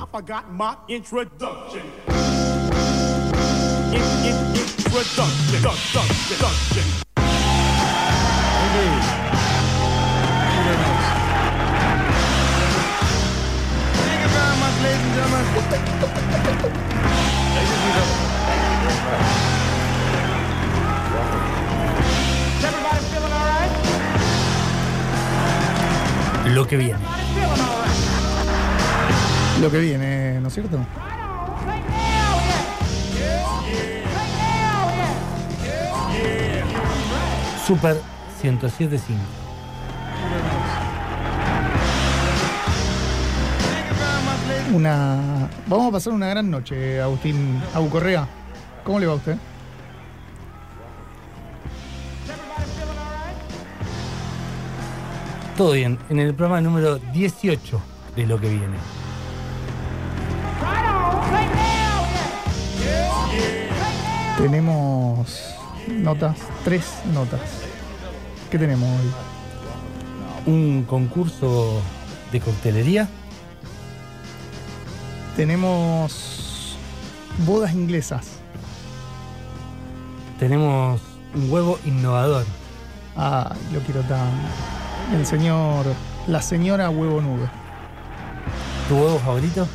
I forgot my introduction. In, in, introduction. Introduction. Introduction. Thank you very much, ladies and gentlemen. Is everybody feeling all right? Lo que viene. Everybody feeling all right? Lo que viene, ¿no es cierto? Say now, yeah. Say now, yeah. Super 1075. Thank you very much, ladies. Una. Vamos a pasar una gran noche, Agustín Agu Correa. ¿Cómo le va a usted? Todo bien. En el programa número 18 de lo que viene. Tenemos notas, tres notas. ¿Qué tenemos hoy? Un concurso de coctelería. Tenemos bodas inglesas. Tenemos un huevo innovador. Ah, lo quiero tan. El señor. La señora huevo nube. ¿Tu huevo favorito?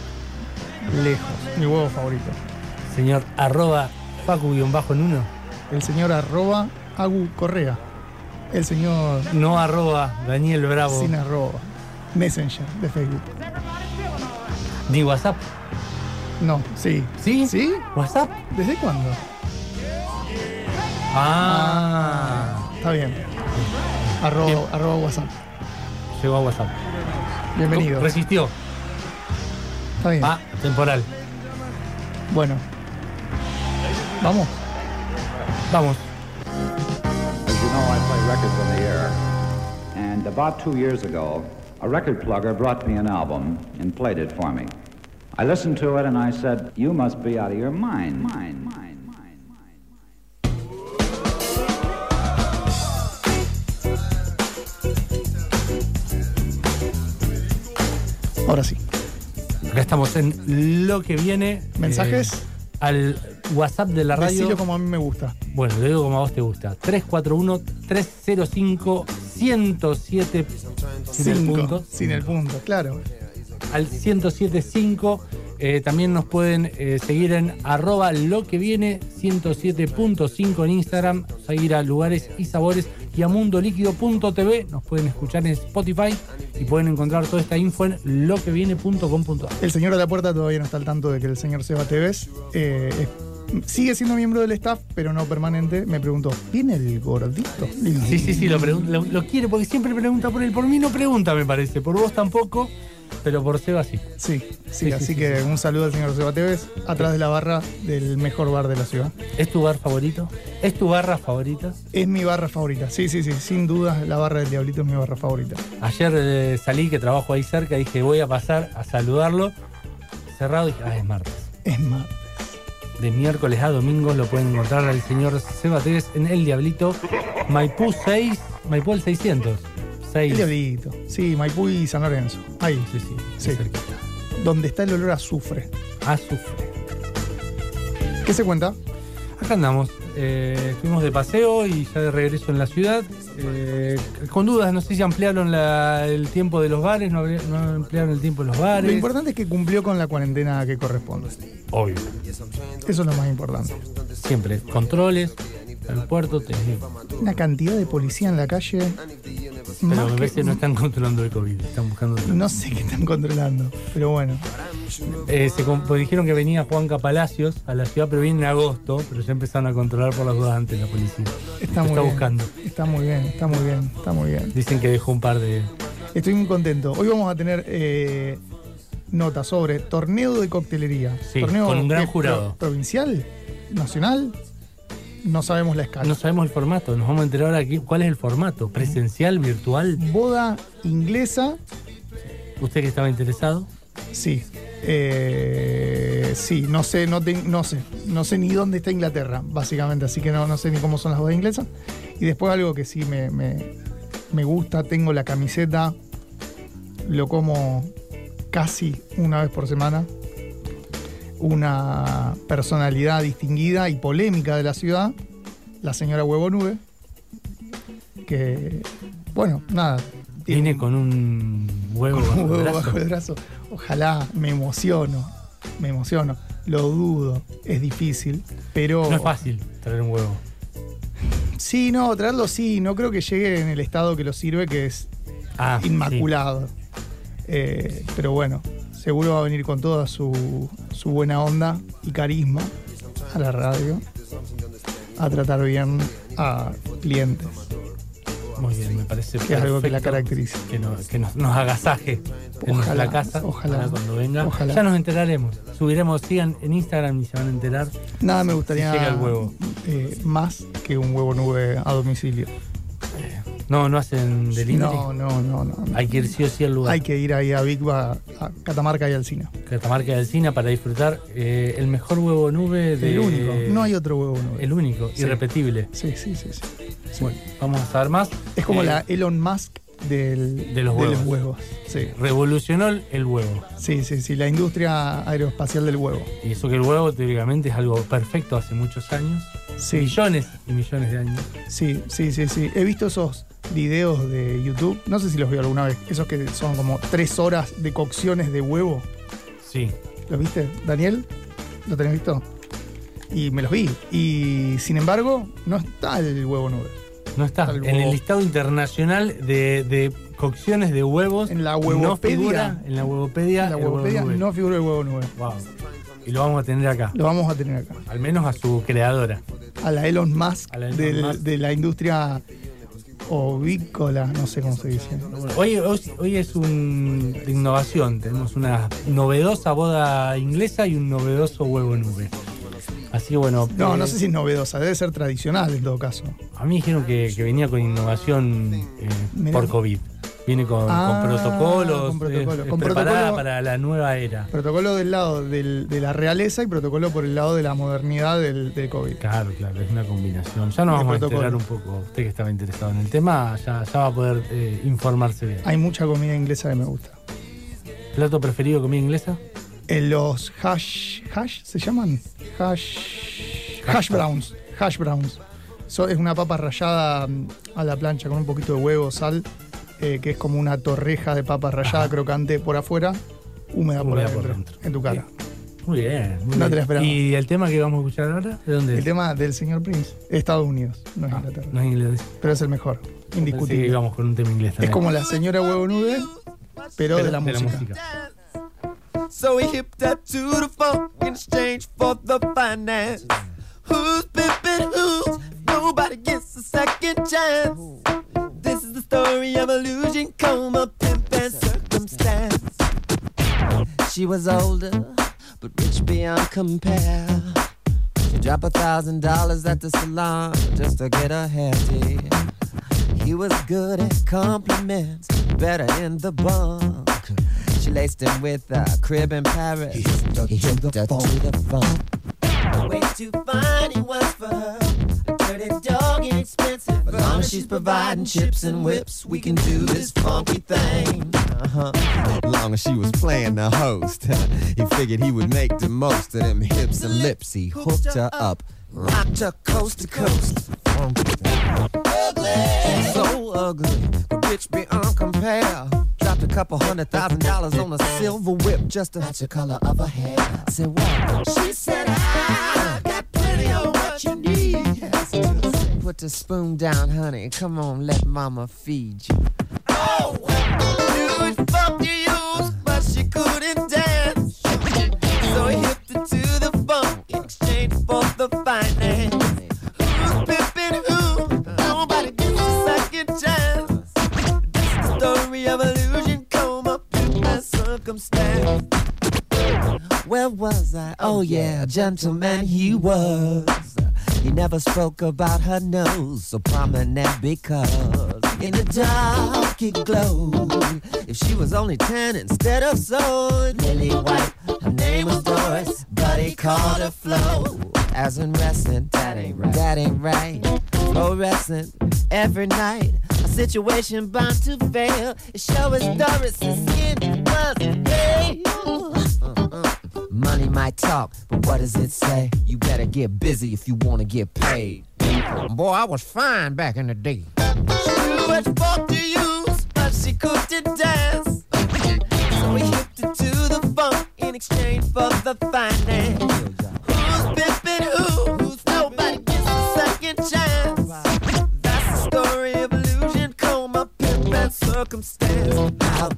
Lejos. Mi huevo favorito. Señor arroba Facu-en uno. El señor arroba Agu Correa. El señor No arroba Daniel Bravo. sin arroba. Messenger de Facebook. Ni WhatsApp. No, sí. ¿Sí? ¿Sí? ¿WhatsApp? ¿Desde cuándo? Ah. Está bien. Arroba, Bien. arroba WhatsApp. Llegó a WhatsApp. Bienvenido. Resistió. Está bien. Ah, temporal. Bueno. Vamos. Vamos. As you know, I play records on the air. And about two years ago, a record plugger brought me an album and played it for me. I listened to it and I said, You must be out of your mind. Mind, mind, mind, mind. Ahora sí. Acá estamos en lo que viene. ¿Mensajes? eh, al WhatsApp de la radio. Decilo como a mí me gusta. Bueno, lo digo como a vos te gusta. 341-305-107 sin el punto. Sin el punto, claro. Al 1075. Eh, también nos pueden eh, seguir en arroba lo que viene 107.5 en Instagram, seguir a lugares y sabores y a mundoliquido.tv. Nos pueden escuchar en Spotify y pueden encontrar toda esta info en loqueviene.com.ar. El señor de la puerta todavía no está al tanto de que el señor Seba Tevez eh, es- sigue siendo miembro del staff, pero no permanente. Me preguntó, ¿viene el gordito? Sí, sí, sí, lo, lo, lo quiere porque siempre pregunta por él. Por mí no pregunta, me parece. Por vos tampoco, pero por Seba sí. Sí, sí, Sí, sí, así sí, que un saludo al señor Seba Tevez, atrás de la barra del mejor bar de la ciudad. ¿Es tu bar favorito? ¿Es tu barra favorita? Es mi barra favorita, sí, sí, sí, sin duda la barra del Diablito es mi barra favorita. Ayer eh, salí, que trabajo ahí cerca, dije voy a pasar a saludarlo. Cerrado, dije, ah, es martes. Es más, De miércoles a domingo lo pueden encontrar al señor Seba en El Diablito, Maipú 6, Maipú el 600. 6. el Diablito, sí, Maipú y San Lorenzo, ahí, Sí, sí, Sí. sí. cerquita. donde está el olor a azufre. Azufre. ¿Qué se cuenta? Acá andamos. Eh, estuvimos de paseo y ya de regreso en la ciudad. Eh, con dudas, no sé si ampliaron la- el tiempo de los bares, no, no ampliaron el tiempo de los bares. Lo importante es que cumplió con la cuarentena que corresponde. Obvio. Eso es lo más importante. Siempre. Controles, aeropuerto, tenés- Una cantidad de policía en la calle. Pero más me que- no están controlando el COVID, están buscando. otra- no sé qué están controlando, pero bueno. Eh, se pues dijeron que venía Juanca Palacios a la ciudad, pero viene en agosto, pero ya empezaron a controlar por las dudas antes la policía. Está muy está bien. buscando. Está muy bien, está muy bien, está muy bien. Dicen que dejó un par de. Estoy muy contento. Hoy vamos a tener eh, notas sobre torneo de coctelería. Sí, torneo con un gran jurado. pro- provincial, nacional, no sabemos la escala. No sabemos el formato, nos vamos a enterar ahora aquí cuál es el formato, presencial, virtual. Boda inglesa, Usted que estaba interesado. sí. Eh, sí, no sé, no, te- no sé, no sé ni dónde está Inglaterra, básicamente, así que no, no sé ni cómo son las bodas inglesas. Y después algo que sí me, me, me gusta, tengo la camiseta, lo como casi una vez por semana, una personalidad distinguida y polémica de la ciudad, la señora Huevo Nube, que, bueno, nada. Viene un- con un huevo, con un bajo el huevo bajo el brazo. Ojalá, me emociono, me emociono. Lo dudo, es difícil, pero... No es fácil traer un huevo. Sí, no, traerlo sí, no creo que llegue en el estado que lo sirve, que es Ah, sí. inmaculado. Eh, pero bueno, seguro va a venir con toda su, su buena onda y carisma a la radio a tratar bien a clientes, Muy bien, me parece que es algo que la caracteriza. Que, nos, que nos, nos agasaje en Ojalá, nuestra casa. ojalá. cuando venga. Ojalá. Ya nos enteraremos. Subiremos, sigan en Instagram y se van a enterar. Nada me gustaría Si llega el huevo. eh, más que un huevo nube a domicilio. No, no hacen delivery. No, no, no, no. Hay que ir sí o sí al lugar. Hay que ir ahí a Big a Catamarca y al cine. Catamarca del Cine para disfrutar eh, el mejor huevo nube de. El único. No hay otro huevo nube. El único, Sí. irrepetible. Sí, sí, sí. sí. Bueno, vamos a saber más. Es como Eh, la Elon Musk del, de los huevos. Sí. Revolucionó el huevo. sí, sí, sí. La industria aeroespacial del huevo. Y eso que el huevo teóricamente es algo perfecto hace muchos años. Sí, Millones y millones de años. sí, sí, sí, sí. He visto esos videos de YouTube. No sé si los vio alguna vez. Esos que son como tres horas de cocciones de huevo. Sí. ¿Los viste, Daniel? ¿Lo tenés visto? Y me los vi. Y sin embargo, no está el huevo nube. No está. El En el listado internacional de, de cocciones de huevos. En la No huevopedia. figura en la huevopedia. En la huevo huevopedia no figura el huevo nube. Wow. Y lo vamos a tener acá. Lo vamos a tener acá. Al menos a su creadora. A la Elon Musk, A la Elon del- Musk. de la industria ovícola, no sé cómo se dice. Hoy, hoy, hoy es un de innovación. Tenemos una novedosa boda inglesa y un novedoso huevo nube. Así que bueno. No, eh, no sé si es novedosa, debe ser tradicional en todo caso. A mí dijeron que, que venía con innovación eh, por COVID. Viene con, Ah, con protocolos. con protocolo. es- es Con preparada protocolo- para la nueva era. Protocolo del lado del- de la realeza y protocolo por el lado de la modernidad del, del COVID. Claro, claro, es una combinación. Ya nos De vamos a enterar un poco. Usted que estaba interesado en el tema, ya, ya va a poder eh, informarse bien. Hay mucha comida inglesa que me gusta. ¿Plato preferido comida inglesa? En los hash, hash se llaman hash, hash browns, hash browns. So- es una papa rallada mm, a la plancha con un poquito de huevo, sal, eh, que es como una torreja de papa rallada crocante por afuera, húmeda, por, Húmeda adentro, por dentro. en tu cara. Muy bien. muy No bien. te la. ¿Y el tema que vamos a escuchar ahora? ¿De dónde El es? tema del señor Prince, Estados Unidos, no es Ah, Inglaterra, no es inglés. pero es el mejor, Pensé que indiscutible. íbamos con un tema inglés Es también. como la señora huevo nude, pero, Pero de la música. So he hipped up to the funk in exchange for the finance. Who's pimping who? Nobody gets a second chance. The story of illusion, coma, pimp, and circumstance. She was older, but rich beyond compare. She dropped a thousand dollars at the salon just to get her hair did. He was good at compliments, better in the bunk. She laced him with a crib in Paris. He hooked her, to the phone. Way too fine he was for her. A dirty dog expensive. As long as she's providing chips and whips, we can do this funky thing. Uh-huh. As long as she was playing the host, he figured he would make the most of them hips and lips. He hooked her up, rocked her coast to coast. Ugly, so ugly, but rich beyond compare. Dropped a couple hundred thousand dollars on a silver whip just to match the color of her hair. I said, what? She said, I got plenty of what you need. Put the spoon down, honey. Come on, let mama feed you. Oh, you used, but she couldn't dance. So he her to the funk in exchange for the finance. Who's who? Nobody gets a second chance. This is the story of illusion, coma, pimp, and circumstance. Where was I? Oh yeah, gentleman he was. He never spoke about her nose, so prominent because in the dark it glowed. If she was only ten instead of so lily white, her name was Doris, but he called her Flo. As in wrestling, that ain't right. That ain't right. Flo Fluorescent every night. A situation bound to fail. Show us Doris's skin was pale. Might talk, but what does it say? You better get busy if you wanna get paid. Boy, I was fine back in the day. Knew which fork to use, but she couldn't dance. So we hipped it to the funk in exchange for the finance. Who's pimping who? Who's nobody gets a second chance? That's the story of illusion, coma, pimp, and circumstance. Now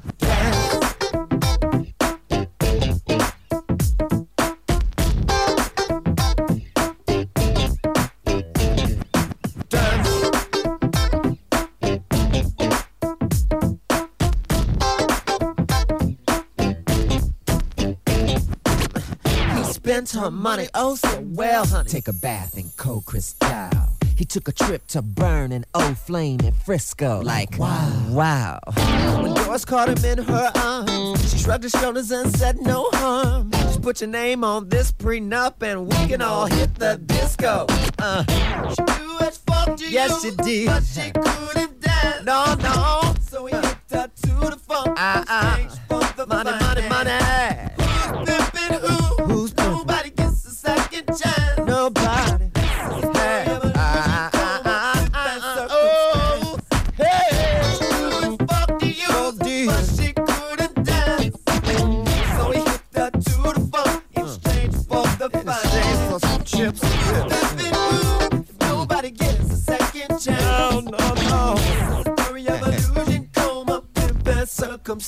her money oh so well, honey. Take a bath in cold crystal. He took a trip to burn an old flame in Frisco. Like, wow. Wow. When Doris caught him in her arms, she shrugged her shoulders and said, No harm. Just put your name on this prenup and we can all hit the disco. Uh, she knew as fuck to yes, she did. But she couldn't dance. No, no. So he hipped her to the funk. Uh, uh. Money, money, money. Who's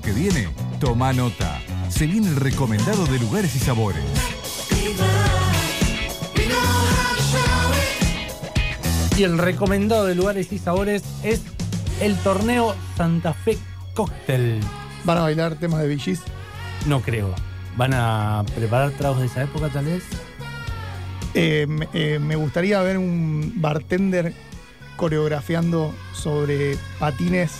Lo que viene, toma nota. Se viene el recomendado de lugares y sabores. Y el recomendado de lugares y sabores es el torneo Santa Fe Cocktail. ¿Van a bailar temas de VGs? No creo. ¿Van a preparar tragos de esa época tal vez? Eh, eh, me gustaría ver un bartender coreografiando sobre patines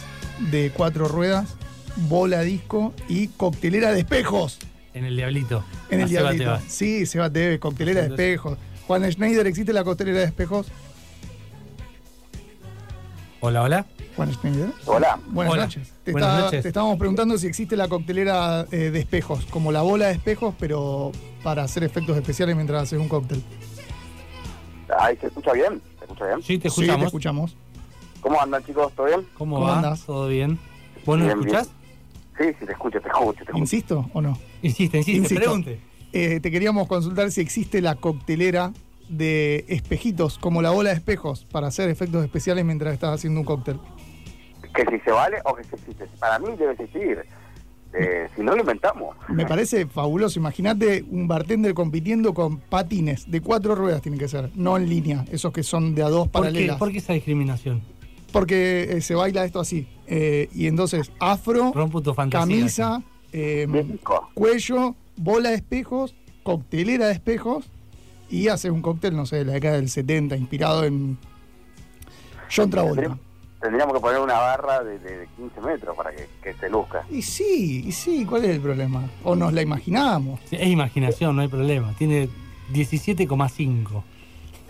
de cuatro ruedas, bola disco y coctelera de espejos. En el Diablito. En el Seba diablito. Tebas. Sí, Seba TV, coctelera de espejos. Juan Schneider, ¿existe la coctelera de espejos? Hola, hola. Juan Schneider. Hola. Buenas Hola. noches. Te, Buenas estaba- noches. te estábamos preguntando si existe la coctelera eh, de espejos, como la bola de espejos, pero para hacer efectos especiales mientras haces un cóctel. Ay, ¿se escucha bien? ¿Se escucha bien? Sí, te Sí, te escuchamos. escuchamos. ¿Cómo andan, chicos? ¿Todo bien? ¿Cómo, ¿Cómo va? andás? ¿Todo bien? ¿Vos nos bien. Sí, sí, te escucho, te escucho, te escucho. ¿Insisto o no? Insiste, insiste, Insisto. pregunte. Eh, te queríamos consultar si existe la coctelera de espejitos, como la bola de espejos, para hacer efectos especiales mientras estás haciendo un cóctel. Que si se vale o que si existe. Para mí debe existir. Eh, si no lo inventamos. Me parece fabuloso. Imagínate un bartender compitiendo con patines de cuatro ruedas, tiene que ser, no en línea, esos que son de a dos ¿Por qué, paralelas. por qué esa discriminación? Porque eh, se baila esto así. Eh, y entonces, afro, fantasía. camisa, eh, cuello, bola de espejos, coctelera de espejos y hace un cóctel, no sé, de la década del 70, inspirado en John Travolta. Tendríamos, que poner una barra de, de 15 metros para que, que se luzca. Y sí, y sí, ¿cuál es el problema? O nos la imaginábamos. Sí, Es imaginación, no hay problema. Tiene 17,5.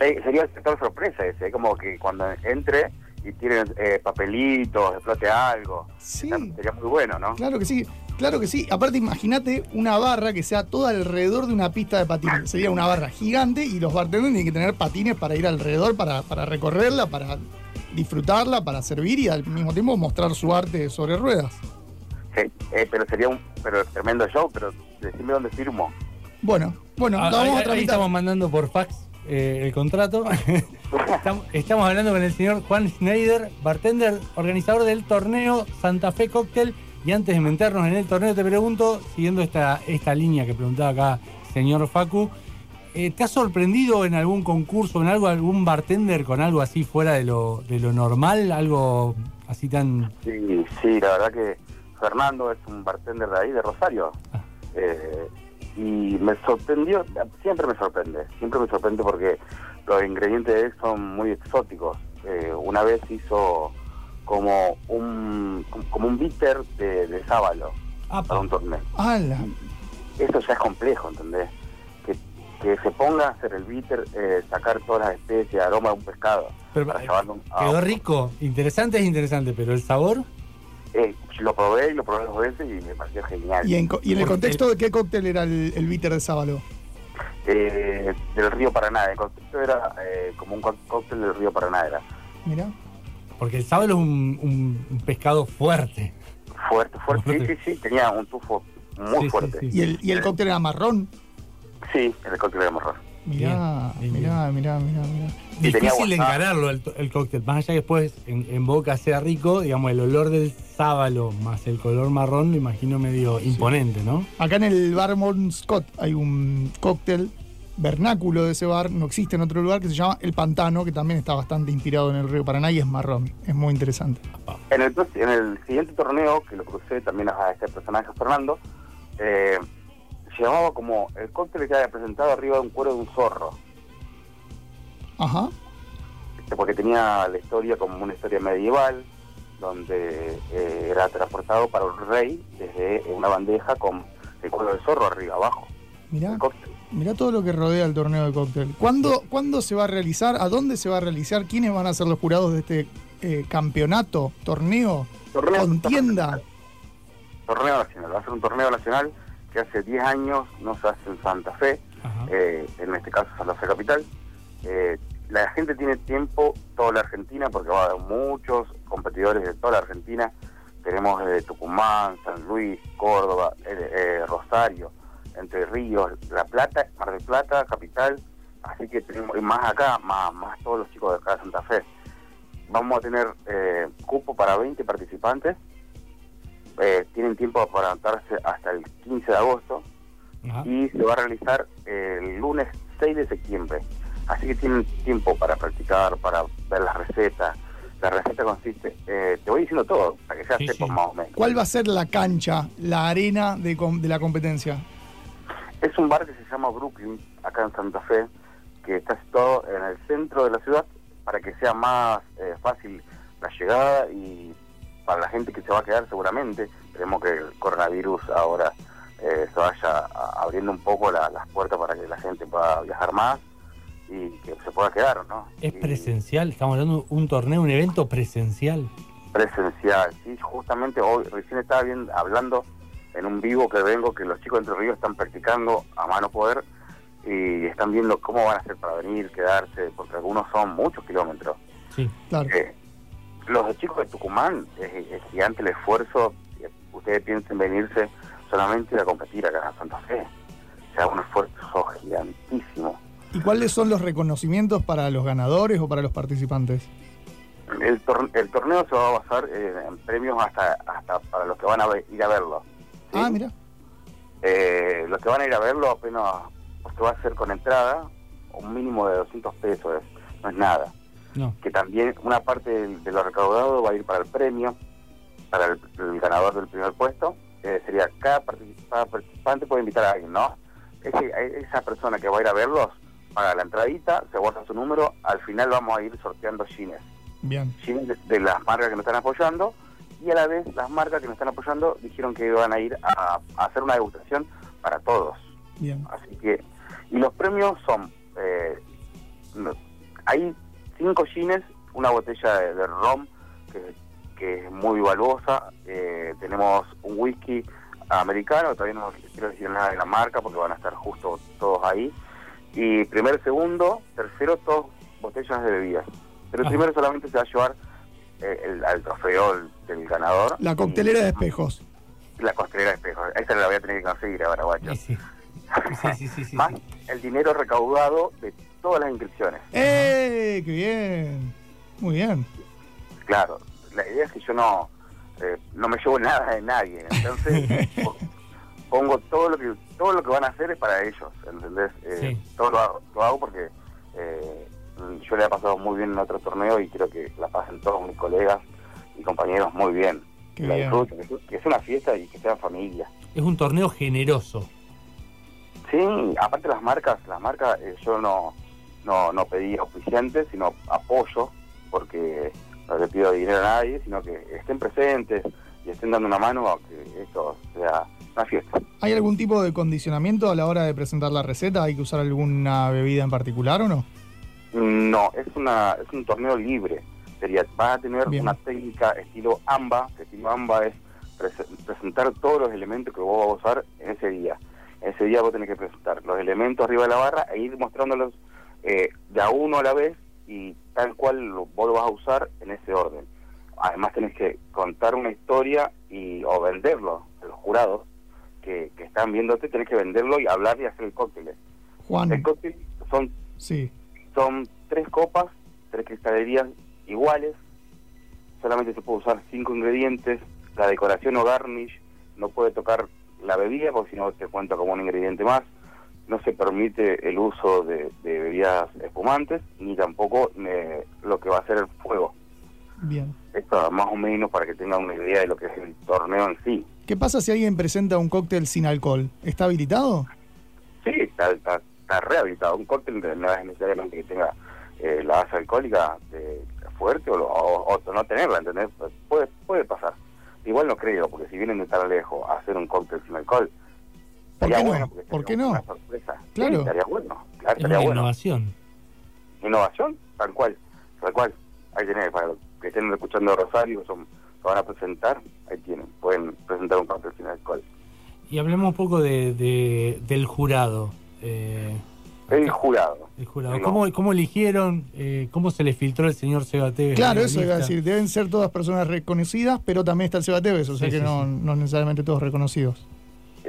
Eh, sería el sector sorpresa ese, como que cuando entre y tienen eh, papelitos, explote algo. Sí. Está- Sería muy bueno, ¿no? Claro que sí, claro que sí. Aparte, imagínate una barra que sea toda alrededor de una pista de patines. Sería una barra gigante y los bartenders tienen que tener patines para ir alrededor, para, para recorrerla, para disfrutarla, para servir y al mismo tiempo mostrar su arte sobre ruedas. Sí, eh, pero sería un pero tremendo show, pero decime dónde firmo. Bueno, bueno, Ah, ahí, vamos a ahí tramitar. estamos mandando por fax eh, el contrato. estamos, estamos hablando con el señor Juan Schneider, bartender, organizador del torneo Santa Fe Cocktail. Y antes de meternos en el torneo, te pregunto, siguiendo esta, esta línea que preguntaba acá señor Facu, eh, ¿te has sorprendido en algún concurso, en algo, algún bartender con algo así fuera de lo, de lo normal? Algo así tan... Sí, sí, la verdad que Fernando es un bartender de ahí, de Rosario. Ah. Eh, y me sorprendió, siempre me sorprende, siempre me sorprende porque los ingredientes de él son muy exóticos. Eh, una vez hizo como un como un bitter de, de sábalo Ah, para un torneo. ¡Hala! Eso ya es complejo, ¿entendés? Que, que se ponga a hacer el bitter, eh, sacar todas las especies, aroma de un pescado. pero, para eh, llevarlo a- quedó rico, interesante es interesante, pero el sabor... Eh, lo probé y lo probé dos veces y me pareció genial. ¿Y en, co- y en el contexto de qué cóctel era el, el bitter de sábalo? eh, del río Paraná. El concepto era eh, como un cóctel del río Paraná. Era Mirá. Porque el sábalo es un, un- un pescado fuerte. fuerte, fuerte. Sí, Fuerte. sí, sí, tenía un tufo muy Sí, fuerte. sí. ¿Y el, y el cóctel era marrón? Sí, el cóctel de morro. Mirá, Bien, bien, mirá, mirá, mirá, mirá. Difícil encararlo el, el cóctel, más allá que después en, en boca sea rico, digamos, el olor del sábalo más el color marrón lo imagino medio imponente, ¿no? Acá en el bar Mon Scott hay un cóctel vernáculo de ese bar, no existe en otro lugar, que se llama El Pantano, que también está bastante inspirado en el río Paraná y es marrón. Es muy interesante. En el, en el siguiente torneo, que lo crucé también a este personaje Fernando, eh, llevaba como el cóctel que había presentado arriba de un cuero de un zorro. Ajá. Este, porque tenía la historia como una historia medieval, donde eh, era transportado para un rey desde una bandeja con el cuero del zorro arriba, abajo. Mirá, mirá todo lo que rodea el torneo de cóctel. ¿Cuándo, ¿Cuándo se va a realizar? ¿A dónde se va a realizar? ¿Quiénes van a ser los jurados de este eh, campeonato, torneo, Torneo- contienda? Torneo nacional. Va a ser un torneo nacional que hace 10 años no se hace en Santa Fe, eh, en este caso Santa Fe Capital. Eh, la gente tiene tiempo, toda la Argentina, porque va a haber muchos competidores de toda la Argentina. Tenemos de Tucumán, San Luis, Córdoba, eh, eh, Rosario, Entre Ríos, La Plata, Mar del Plata, Capital. Así que tenemos y más acá, más, más todos los chicos de acá de Santa Fe. Vamos a tener eh, cupo para 20 participantes. Eh, tienen tiempo para anotarse hasta el 15 de agosto Ajá. y se va a realizar el lunes 6 de septiembre. Así que tienen tiempo para practicar, para ver las recetas. La receta consiste, eh, te voy diciendo todo, para que ya Sí, sepas sí. más o menos. ¿Cuál va a ser la cancha, la arena de, com- de la competencia? Es un bar que se llama Brooklyn, acá en Santa Fe, que está situado en el centro de la ciudad para que sea más eh, fácil la llegada y para la gente que se va a quedar seguramente. Esperemos que el coronavirus ahora eh, se vaya abriendo un poco la- las puertas para que la gente pueda viajar más y que se pueda quedar, ¿no? Es Y- presencial, estamos hablando de un torneo, un evento presencial. Presencial, sí, justamente hoy, recién estaba viendo, hablando en un vivo que vengo que los chicos de Entre Ríos están practicando a mano poder y están viendo cómo van a hacer para venir, quedarse, porque algunos son muchos kilómetros. Sí. Claro. Eh, los chicos de Tucumán, es, es gigante el esfuerzo, ustedes piensen venirse solamente a competir acá en Santa Fe. O sea, un esfuerzo gigantísimo. ¿Y cuáles son los reconocimientos para los ganadores o para los participantes? El, tor- el torneo se va a basar eh, en premios hasta hasta para los que van a ir a verlo. ¿sí? Ah, mira. Eh, los que van a ir a verlo apenas se va a hacer con entrada, un mínimo de 200 pesos, es- no es nada. No. Que también una parte del- de, lo recaudado va a ir para el premio, para el, el ganador del primer puesto. Eh, sería cada, partici- cada participante puede invitar a alguien, ¿no? Ese- esa persona que va a ir a verlos paga la entradita, se guarda su número, al final vamos a ir sorteando jeans. Bien. jeans de, de las marcas que nos están apoyando y a la vez las marcas que nos están apoyando dijeron que iban a ir a, a hacer una degustación para todos. Bien. Así que, y los premios son, eh, hay cinco gines, una botella de, de rom que, que es muy valuosa, eh, tenemos un whisky americano, todavía no les quiero decir nada de la marca porque van a estar justo todos ahí, y primero, segundo, tercero, todos botellas de bebidas. Pero el Ajá. primero solamente se va a llevar eh, el, al trofeo del, ganador. La coctelera y- de espejos. La costelera de espejos. Esa la voy a tener que conseguir ahora, guacho. Sí. Sí, sí, Más el dinero recaudado de todas las inscripciones. ¡Eh! ¡Qué bien! Muy bien. Claro, la idea es que yo no eh, no me llevo nada de nadie, entonces po- pongo todo lo que todo lo que van a hacer es para ellos, ¿entendés? Eh, Sí. Todo lo hago, lo hago porque eh, yo le he pasado muy bien en otro torneo y creo que la pasen todos mis colegas y compañeros muy bien. Qué la bien. disfruten, que es- que es una fiesta y que sea familia. Es un torneo generoso. Sí, aparte las marcas, las marcas eh, yo no, no, no pedí auspiciantes, sino apoyo, porque no le pido dinero a nadie, sino que estén presentes y estén dando una mano a que esto sea una fiesta. ¿Hay algún tipo de condicionamiento a la hora de presentar la receta? ¿Hay que usar alguna bebida en particular o no? No, es una es un torneo libre. Sería, vas a tener Bien. una técnica estilo AMBA, que estilo AMBA es prese- presentar todos los elementos que vos vas a usar en ese día. Ese día vos tenés que presentar los elementos arriba de la barra e ir mostrándolos eh, de a uno a la vez y tal cual lo- vos lo vas a usar en ese orden. Además tenés que contar una historia y o venderlo a los jurados que, que están viéndote, tenés que venderlo y hablar y hacer el cóctel. Juan, El cóctel son sí. son tres copas, tres cristalerías iguales. Solamente se puede usar cinco ingredientes. La decoración o garnish no puede tocar la bebida porque si no te cuenta como un ingrediente más. No se permite el uso de, de bebidas espumantes ni tampoco eh, lo que va a ser el fuego. Bien. Esto más o menos para que tengan una idea de lo que es el torneo en sí. ¿Qué pasa si alguien presenta un cóctel sin alcohol? ¿Está habilitado? Sí, está, está, está rehabilitado. Un cóctel no es necesariamente que tenga eh, la base alcohólica eh, fuerte o, lo- o- o no tenerla, ¿entendés? Pues puede, puede pasar. Igual no creo, porque si vienen de tan lejos a hacer un cóctel sin alcohol, ¿Por qué no? bueno. ¿Por qué no? Una sorpresa. Sí, Claro. estaría bueno. Claro, Es estaría una bueno. innovación. Innovación, tal cual. Tal cual. Ahí tenés, para los que estén escuchando Rosario, son, se van a presentar, ahí tienen. Pueden presentar un cóctel sin alcohol. Y hablemos un poco de, de- del jurado. Eh, El jurado. el jurado. No. ¿Cómo, cómo eligieron? Eh, ¿Cómo se le filtró el señor Seba Tevez? Claro, la eso iba a decir. Deben ser todas personas reconocidas, pero también está el Seba Tevez, o sea Sí, que sí, no, sí. no necesariamente todos reconocidos.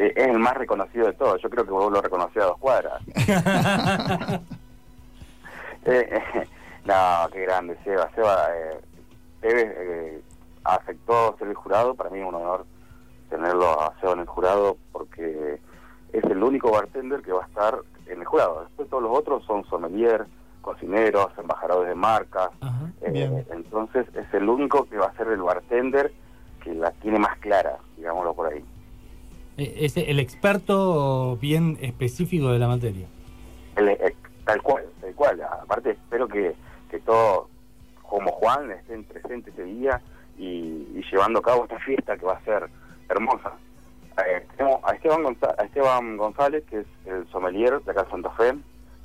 Eh, es el más reconocido de todos. Yo creo que vos lo reconocés a dos cuadras. Eh, no, qué grande, Seba. Seba, Tevez eh, aceptó ser el jurado. Para mí es un honor tenerlo a Seba en el jurado porque es el único bartender que va a estar en el jurado. Después todos los otros son sommelier, cocineros, embajadores de marcas. Ajá. Eh, entonces es el único que va a ser el bartender que la tiene más clara, digámoslo por ahí. Eh, Es el experto bien específico de la materia. El- el- tal cual, tal cual. Aparte espero que, que todos, como Juan, estén presentes ese día y, y llevando a cabo esta fiesta que va a ser hermosa. Eh, tenemos a Esteban, Gonza- a Esteban González, que es el sommelier de acá de Santa Fe.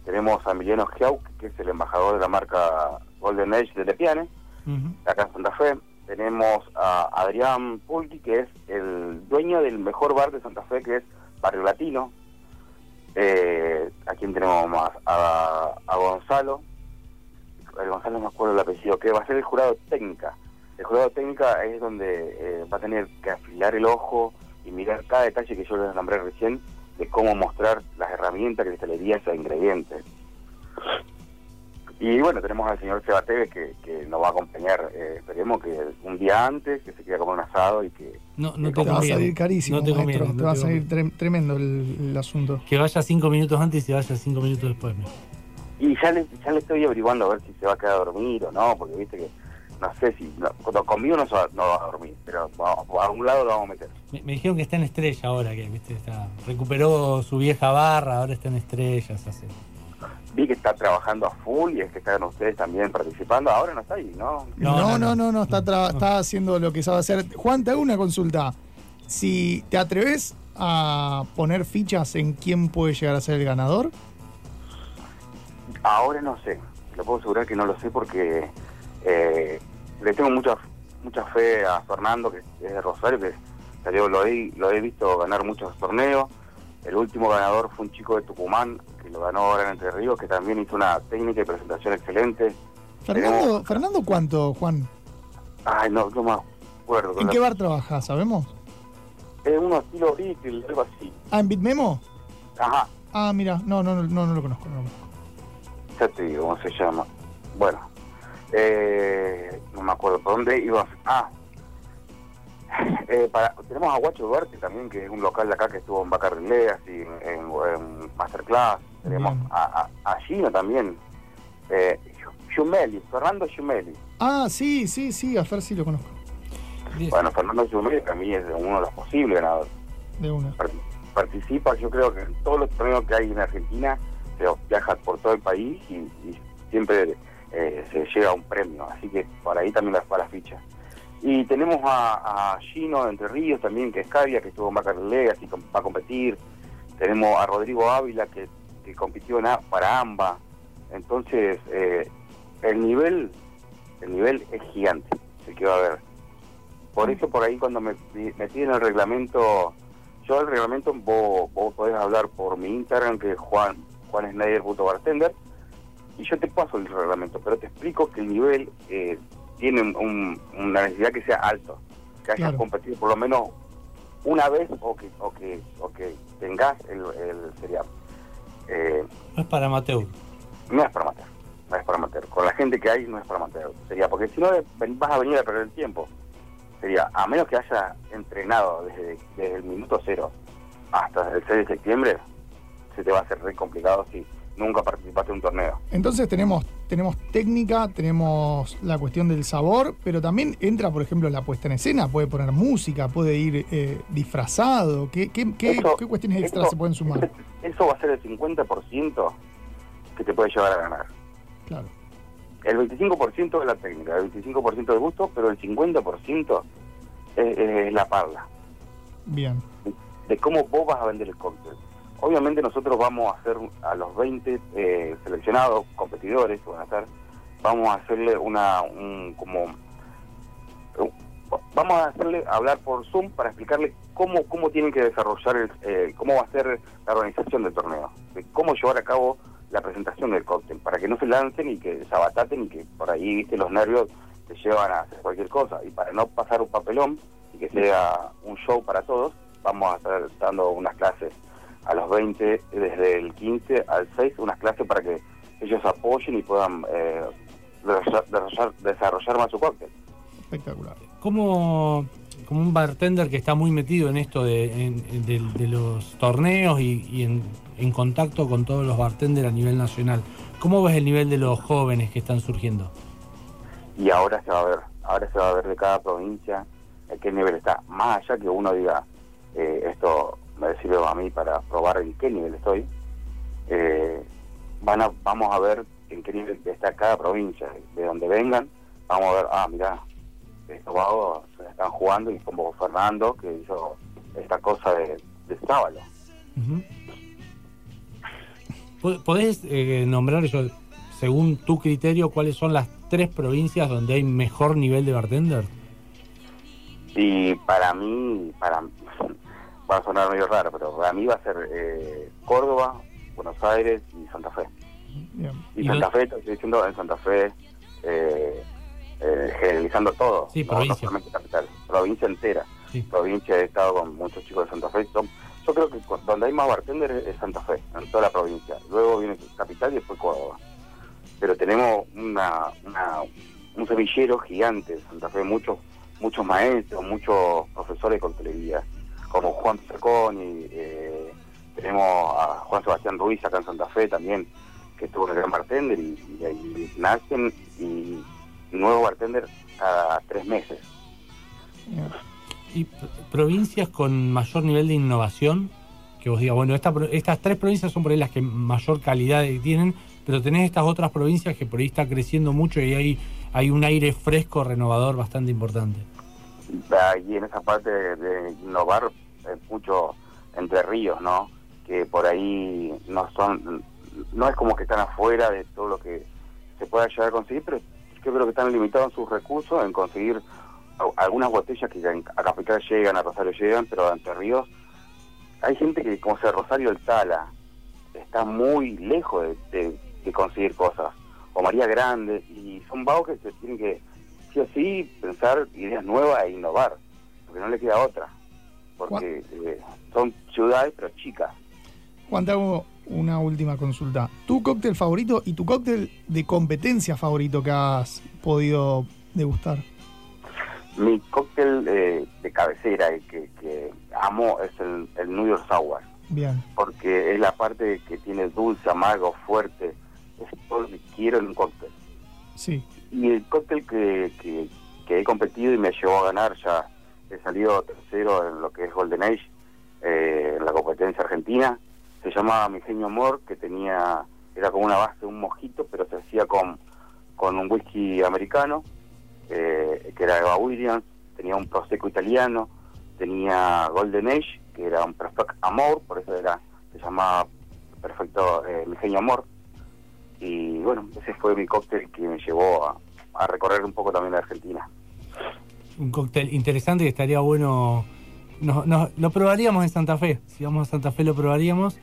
Tenemos a Emiliano Giauk, que es el embajador de la marca Golden Age de Lepiane, Ujú. de acá en Santa Fe. Tenemos a Adrián Pulqui, que es el dueño del mejor bar de Santa Fe, que es Barrio Latino. Eh, ¿A quién tenemos más? A, Gonzalo. El Gonzalo no me acuerdo el apellido, que va a ser el jurado técnica. El jurado técnica es donde eh, va a tener que afilar el ojo y mirar cada detalle que yo les nombré recién de cómo mostrar las herramientas, cristalerías e ingredientes. Y bueno, tenemos al señor Seba Tevez que, que nos va a acompañar, eh, esperemos que un día antes, que se quiera comer un asado y que... No, no Te te Te va a salir carísimo, No te maestro. conviene, te va a salir tre- tremendo el, el asunto. Que vaya cinco minutos antes y se vaya cinco minutos después. Y ya le, ya le estoy averiguando a ver si se va a quedar a dormir o no, porque viste que no sé si... No, cuando conmigo no, se va, no va a dormir, pero vamos, a algún lado lo vamos a meter. Me, me dijeron que está en estrella ahora, que ¿viste? Está, recuperó su vieja barra, ahora está en estrellas. Hace. Vi que está trabajando a full y es que están ustedes también participando. Ahora no está ahí, ¿no? No, No, no, no, no, no, está, tra- está haciendo lo que sabe hacer. Juan, te hago una consulta. Si te atreves a poner fichas en quién puede llegar a ser el ganador, Ahora no sé. le puedo asegurar que no lo sé porque eh, le tengo mucha mucha fe a Fernando, que es de Rosario, que salió, lo he, lo he visto ganar muchos torneos. El último ganador fue un chico de Tucumán, que lo ganó ahora en Entre Ríos, que también hizo una técnica y presentación excelente. Fernando, Tenemos- Fernando ¿cuánto, Juan? Ay, no, no me acuerdo. ¿En qué bar trabajas, sabemos? Es uno estilo Beatle, algo así. Ah, en Bitmemo. Ajá, Ah, mira, no, no, no, no, no lo conozco. No lo conozco. ya te digo cómo se llama. Bueno, eh, no me acuerdo por dónde iba. Ah, eh, para, tenemos a Guacho Duarte también, que es un local de acá que estuvo en Bacarrilé, así en, en- en Masterclass. Tenemos a, a, a Gino también. Eh, Giumelli, Fernando Giumelli. Ah, sí, sí, sí, a Fer sí lo conozco. Bueno, Fernando Giumelli para mí es uno de los posibles ganadores. De una. Part- participa, yo creo que en todos los torneos que hay en Argentina, se viaja por todo el país y, y siempre eh, se llega a un premio, así que por ahí también las va la ficha. Y tenemos a, a Gino de Entre Ríos también, que es Cavia, que estuvo en Bacarle, así que va a competir. Tenemos a Rodrigo Ávila, que, que compitió en para AMBA. Entonces, eh, el nivel el nivel es gigante, el que va a haber. Por eso por ahí cuando me, me piden el reglamento, yo el reglamento vos, vos podés hablar por mi Instagram que es Juan, Juan Snyder.bartender y yo te paso el reglamento, pero te explico que el nivel eh, tiene un- una necesidad que sea alto, que hayas Claro. competido por lo menos una vez o que o que, o que tengas el, el serial. Eh, No es para amateur. no es para amateur, no es para amateur. Con la gente que hay no es para amateur. Sería, porque si no vas a venir a perder el tiempo. Sería, a menos que haya entrenado desde, desde el minuto cero hasta el 6 de septiembre, se te va a hacer re complicado si nunca participaste en un torneo. Entonces tenemos, tenemos técnica, tenemos la cuestión del sabor, pero también entra, por ejemplo, la puesta en escena, puede poner música, puede ir eh, disfrazado. ¿Qué, qué, qué- Eso- qué cuestiones extras eso- se pueden sumar? Eso va a ser el 50% que te puede llevar a ganar. Claro. El 25% es la técnica, el 25% del gusto, pero el 50% es, es la parla. Bien. de cómo vos vas a vender el cóctel. Obviamente nosotros vamos a hacer a los 20 eh, seleccionados, competidores, que van a estar, vamos a hacerle una, un, como, vamos a hacerle hablar por Zoom para explicarle cómo, cómo tienen que desarrollar, el, eh, cómo va a ser la organización del torneo, de cómo llevar a cabo la presentación del cóctel, para que no se lancen y que se abataten y que por ahí, viste, los nervios te llevan a hacer cualquier cosa. Y para no pasar un papelón y que sea un show para todos, vamos a estar dando unas clases a los 20, desde el 15 al 6, unas clases para que ellos apoyen y puedan eh, desarrollar, desarrollar- más su cóctel. Espectacular. Como, como un bartender que está muy metido en esto de, en- en- de- de los torneos y, y en, en contacto con todos los bartenders a nivel nacional, ¿cómo ves el nivel de los jóvenes que están surgiendo? y ahora se va a ver, ahora se va a ver de cada provincia en qué nivel está, más allá que uno diga eh, esto me sirve a mí para probar en qué nivel estoy, eh, van a, vamos a ver en qué nivel está cada provincia, de donde vengan, vamos a ver, ah, mirá, estos vagos se están jugando y como Fernando que hizo esta cosa de, de sábado. Ujú. Po- ¿Podés eh, nombrar, yo, según tu criterio, cuáles son las tres provincias donde hay mejor nivel de bartender? Y para mí, para va a sonar medio raro, pero para mí va a ser eh, Córdoba, Buenos Aires y Santa Fe. Bien. Y, ¿Y Santa Fe, estoy diciendo en Santa Fe, eh, eh, generalizando todo, Sí, no, solamente capital, provincia entera. Sí. Provincia, he estado con muchos chicos de Santa Fe. son- yo creo que donde hay más bartender es Santa Fe, en toda la provincia. Luego viene capital y después Córdoba. Pero tenemos una, una- un semillero gigante en Santa Fe, muchos muchos maestros, muchos profesores de coctelería, como Juan Cerconi, eh, tenemos a Juan Sebastián Ruiz acá en Santa Fe también, que estuvo en el Gran Bartender y, y ahí nacen y nuevo bartender cada tres meses. ¿Y provincias con mayor nivel de innovación? Que vos digas, bueno, esta estas tres provincias son por ahí las que mayor calidad tienen, pero tenés estas otras provincias que por ahí está creciendo mucho y hay, hay un aire fresco, renovador bastante importante. Ahí en esa parte de, innovar eh, mucho entre ríos, ¿no? Que por ahí no son, no es como que están afuera de todo lo que se pueda llegar a conseguir, pero yo creo que están limitados sus recursos en conseguir algunas botellas que en- a Capital llegan, a Rosario llegan, pero Entre Ríos hay gente que, como sea Rosario el Tala, está muy lejos de, de- de conseguir cosas, o María Grande, y son vagos que se tienen que, sí o sí, pensar ideas nuevas e innovar, porque no le queda otra, porque eh, son ciudades, pero chicas. Juan, te hago una última consulta. ¿Tu cóctel favorito y tu cóctel de competencia favorito que has podido degustar? Mi cóctel eh, de cabecera, el que, que amo, es el, el New York Sour. Bien. porque es la parte que tiene dulce, amargo, fuerte. Es todo lo que quiero en un cóctel. Sí. Y el cóctel que, que, he competido y me llevó a ganar, ya he salido tercero en lo que es Golden Age, eh, en la competencia argentina, se llamaba Mi Genio Amor, que tenía, era como una base un mojito, pero se hacía con, con un whisky americano, eh, que era Eva Williams, tenía un prosecco italiano, tenía Golden Age, que era un Perfect Amor, por eso era se llamaba Perfecto eh, Mi Genio Amor. Y bueno, ese fue mi cóctel que me llevó a, a recorrer un poco también la Argentina. Un cóctel interesante que estaría bueno. No, no, lo probaríamos en Santa Fe. Si vamos a Santa Fe lo probaríamos.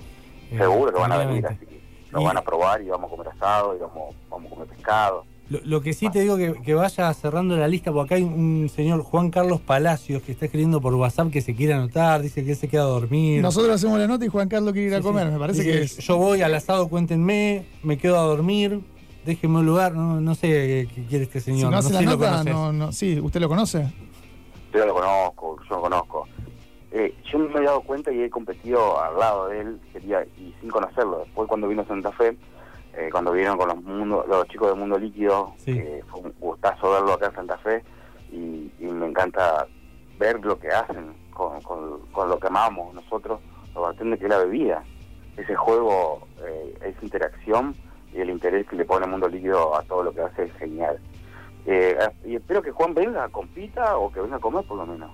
Eh, Seguro que van a venir, así que lo Y- van a probar y vamos a comer asado y vamos, vamos a comer pescado. Lo, lo que sí te digo que, que vaya cerrando la lista, porque acá hay un señor Juan Carlos Palacios que está escribiendo por WhatsApp que se quiere anotar, dice que él se queda a dormir. Nosotros hacemos la nota y Juan Carlos quiere ir a comer. sí. Me parece Dice, que es. Yo voy al asado, cuéntenme, me quedo a dormir, déjenme un lugar, no, no sé qué, quiere este Si señor. no hace la si nota, conoces. no, no. Sí, ¿usted lo conoce? Yo lo conozco, yo lo conozco. Eh, yo no me he dado cuenta y he competido al lado de él quería y sin conocerlo. Después cuando vino a Santa Fe, eh, cuando vinieron con los mundo, los chicos de Mundo Líquido, Sí. eh, fue un gustazo verlo acá en Santa Fe y, y me encanta ver lo que hacen con, con- con lo que amamos nosotros, los bartenders, que es la bebida. Ese juego, eh, esa interacción y el interés que le pone Mundo Líquido a todo lo que hace es genial. Eh, y espero que Juan venga, compita o que venga a comer por lo menos.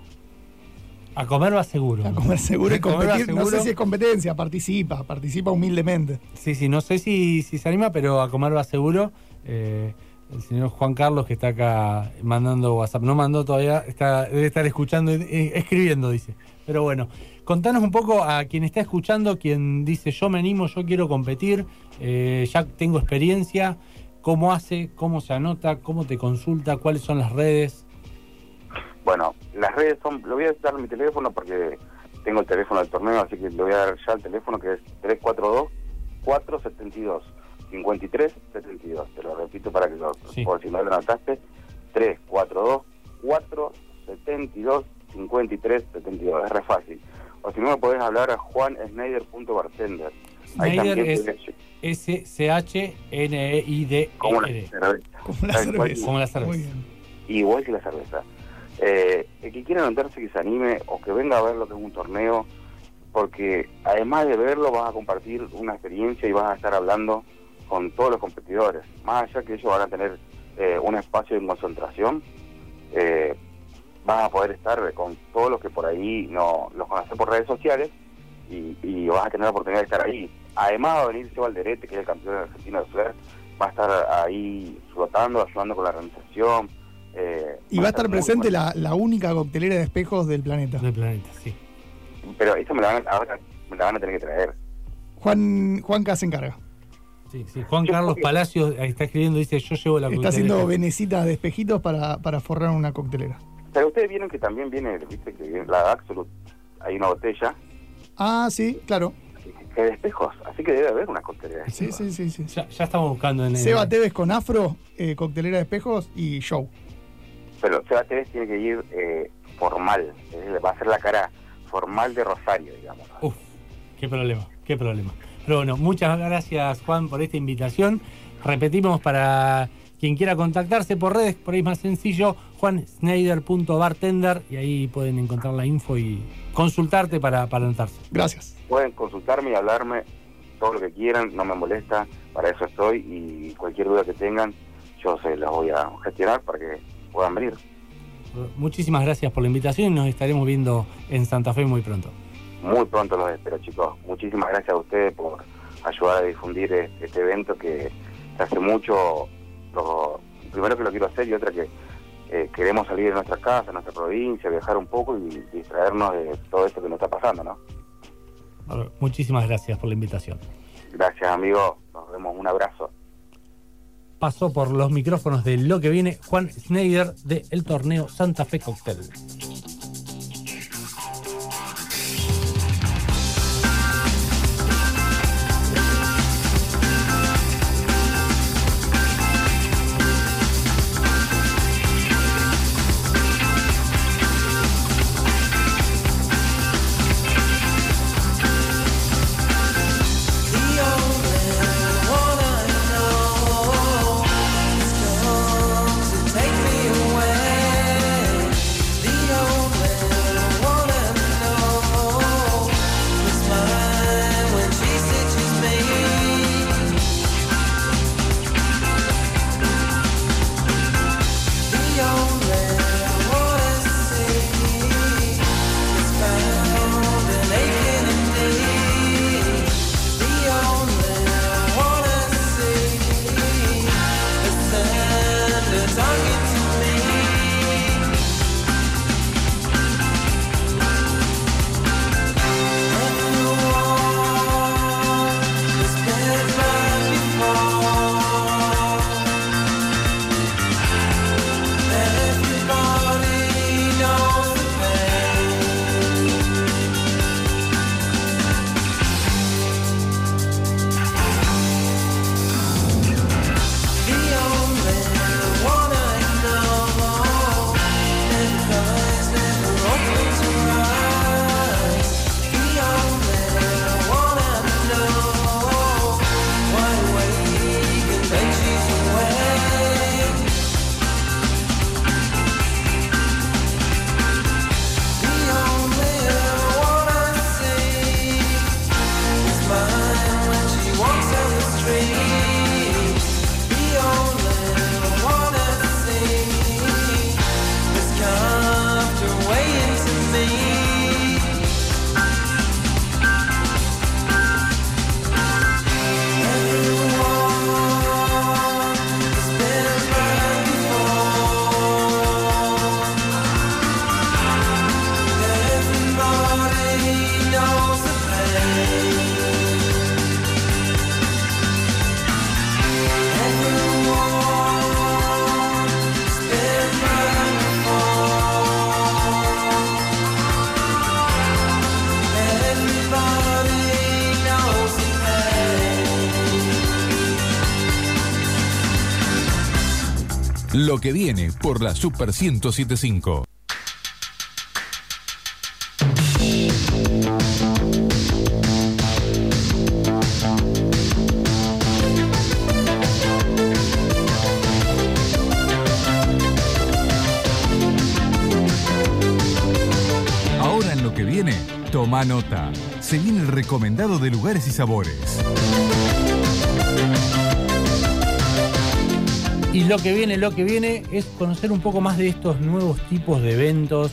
A comer va seguro. A comer seguro y competir. No sé seguro. si es competencia, participa, participa humildemente. Sí, sí, no sé si, si se anima, pero a comer va seguro. Eh, el señor Juan Carlos que está acá mandando WhatsApp, no mandó todavía, está, debe estar escuchando, eh, escribiendo, dice. Pero bueno, contanos un poco a quien está escuchando, quien dice yo me animo, yo quiero competir, eh, ya tengo experiencia, cómo hace, cómo se anota, cómo te consulta, cuáles son las redes. Bueno, las redes son, le voy a dar mi teléfono porque tengo el teléfono del torneo, así que le voy a dar ya el teléfono que es 342-472-5372. Te lo repito para que lo, Sí. por si no lo anotaste, 342-472-5372. Es re fácil. O si no me podés hablar a juansneider.bartender. Ahí también es S-C-H-N-E-I-D-E-R. como la cerveza. Como la cerveza. Como la cerveza. Igual que la cerveza. Eh, el que quiera anotarse, que se anime o que venga a ver lo que es un torneo, porque además de verlo vas a compartir una experiencia y vas a estar hablando con todos los competidores. Más allá que ellos van a tener eh, un espacio de concentración, eh, vas a poder estar con todos los que por ahí no los conoces por redes sociales y, y vas a tener la oportunidad de estar ahí. Además va a venir Seba Alderete, que es el campeón argentino de flair, va a estar ahí flotando, ayudando con la organización. Eh, Y va a estar presente la, la única coctelera de espejos del planeta. Del planeta, sí. Pero eso me la, van a, ahora me la van a tener que traer. Juan, Juanca se encarga. Sí, sí. Juan Carlos Palacios está escribiendo, dice yo llevo la Está haciendo coctelera". venecitas de espejitos para, para forrar una coctelera. Pero ustedes vieron que también viene, viste, que viene la Absolute, hay una botella Ah, sí, claro. que, de espejos, así que debe haber una coctelera. de Sí, espejos. sí, sí, sí. Ya, ya estamos buscando en el. Seba Tevez con afro, eh, coctelera de espejos y show. Pero Seba Tevez tiene que ir eh, formal, decir, va a ser la cara formal de Rosario, digamos. Uf, qué problema, qué problema. Pero bueno, muchas gracias Juan por esta invitación. Repetimos para quien quiera contactarse por redes, por ahí es más sencillo, juansneider.bartender y ahí pueden encontrar la info y consultarte para, para anotarse. Gracias. Pueden consultarme y hablarme todo lo que quieran, no me molesta, para eso estoy y cualquier duda que tengan, yo se las voy a gestionar para que puedan venir. Muchísimas gracias por la invitación y nos estaremos viendo en Santa Fe muy pronto. Muy pronto los espero, chicos. Muchísimas gracias a ustedes por ayudar a difundir este evento que hace mucho lo, primero que lo quiero hacer y otra que eh, queremos salir de nuestra casa, nuestra provincia, viajar un poco y distraernos de todo esto que nos está pasando, ¿no? Bueno, muchísimas gracias por la invitación. Gracias, amigo. Nos vemos. Un abrazo. Pasó por los micrófonos de lo que viene Juan Schneider del torneo Santa Fe Cocktail. Que viene por la Super 1075. Ahora en lo que viene, toma nota. Se viene el recomendado de lugares y sabores. Y lo que viene, lo que viene es conocer un poco más de estos nuevos tipos de eventos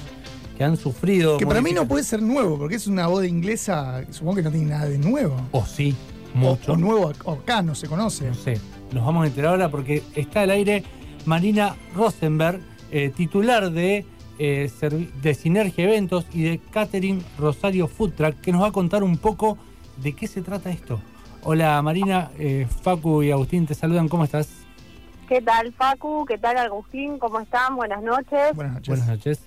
que han sufrido. Que para mí no puede ser nuevo, porque es una boda inglesa, supongo que no tiene nada de nuevo. O sí, O, mucho. o nuevo ac- acá, no se conoce. No sé, nos vamos a enterar ahora porque está al aire Marina Rosenberg, eh, titular de, eh, de Sinergia Eventos y de Catering Rosario Food Truck, que nos va a contar un poco de qué se trata esto. Hola Marina, eh, Facu y Agustín te saludan, ¿cómo estás? ¿Qué tal, Facu? ¿Qué tal, Agustín? ¿Cómo están? Buenas noches. Buenas noches. Buenas noches.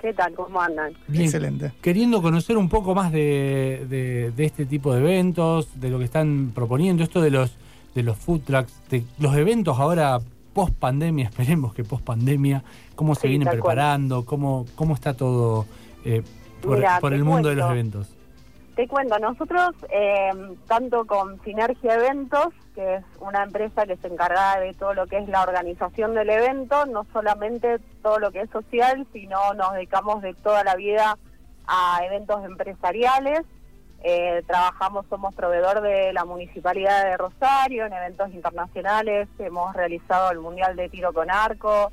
¿Qué tal? ¿Cómo andan? Bien, Excelente. Queriendo conocer un poco más de, de- de este tipo de eventos, de lo que están proponiendo, esto de los de los food trucks, de los eventos ahora post pandemia, esperemos que post pandemia, cómo se Sí, vienen cual. preparando, cómo, cómo está todo eh, por, el mundo de los eventos. Te cuento, nosotros, eh, tanto con Sinergia Eventos, que es una empresa que se encarga de todo lo que es la organización del evento, no solamente todo lo que es social, sino nos dedicamos de toda la vida a eventos empresariales. Eh, trabajamos, somos proveedor de la Municipalidad de Rosario en eventos internacionales, hemos realizado el Mundial de Tiro con Arco,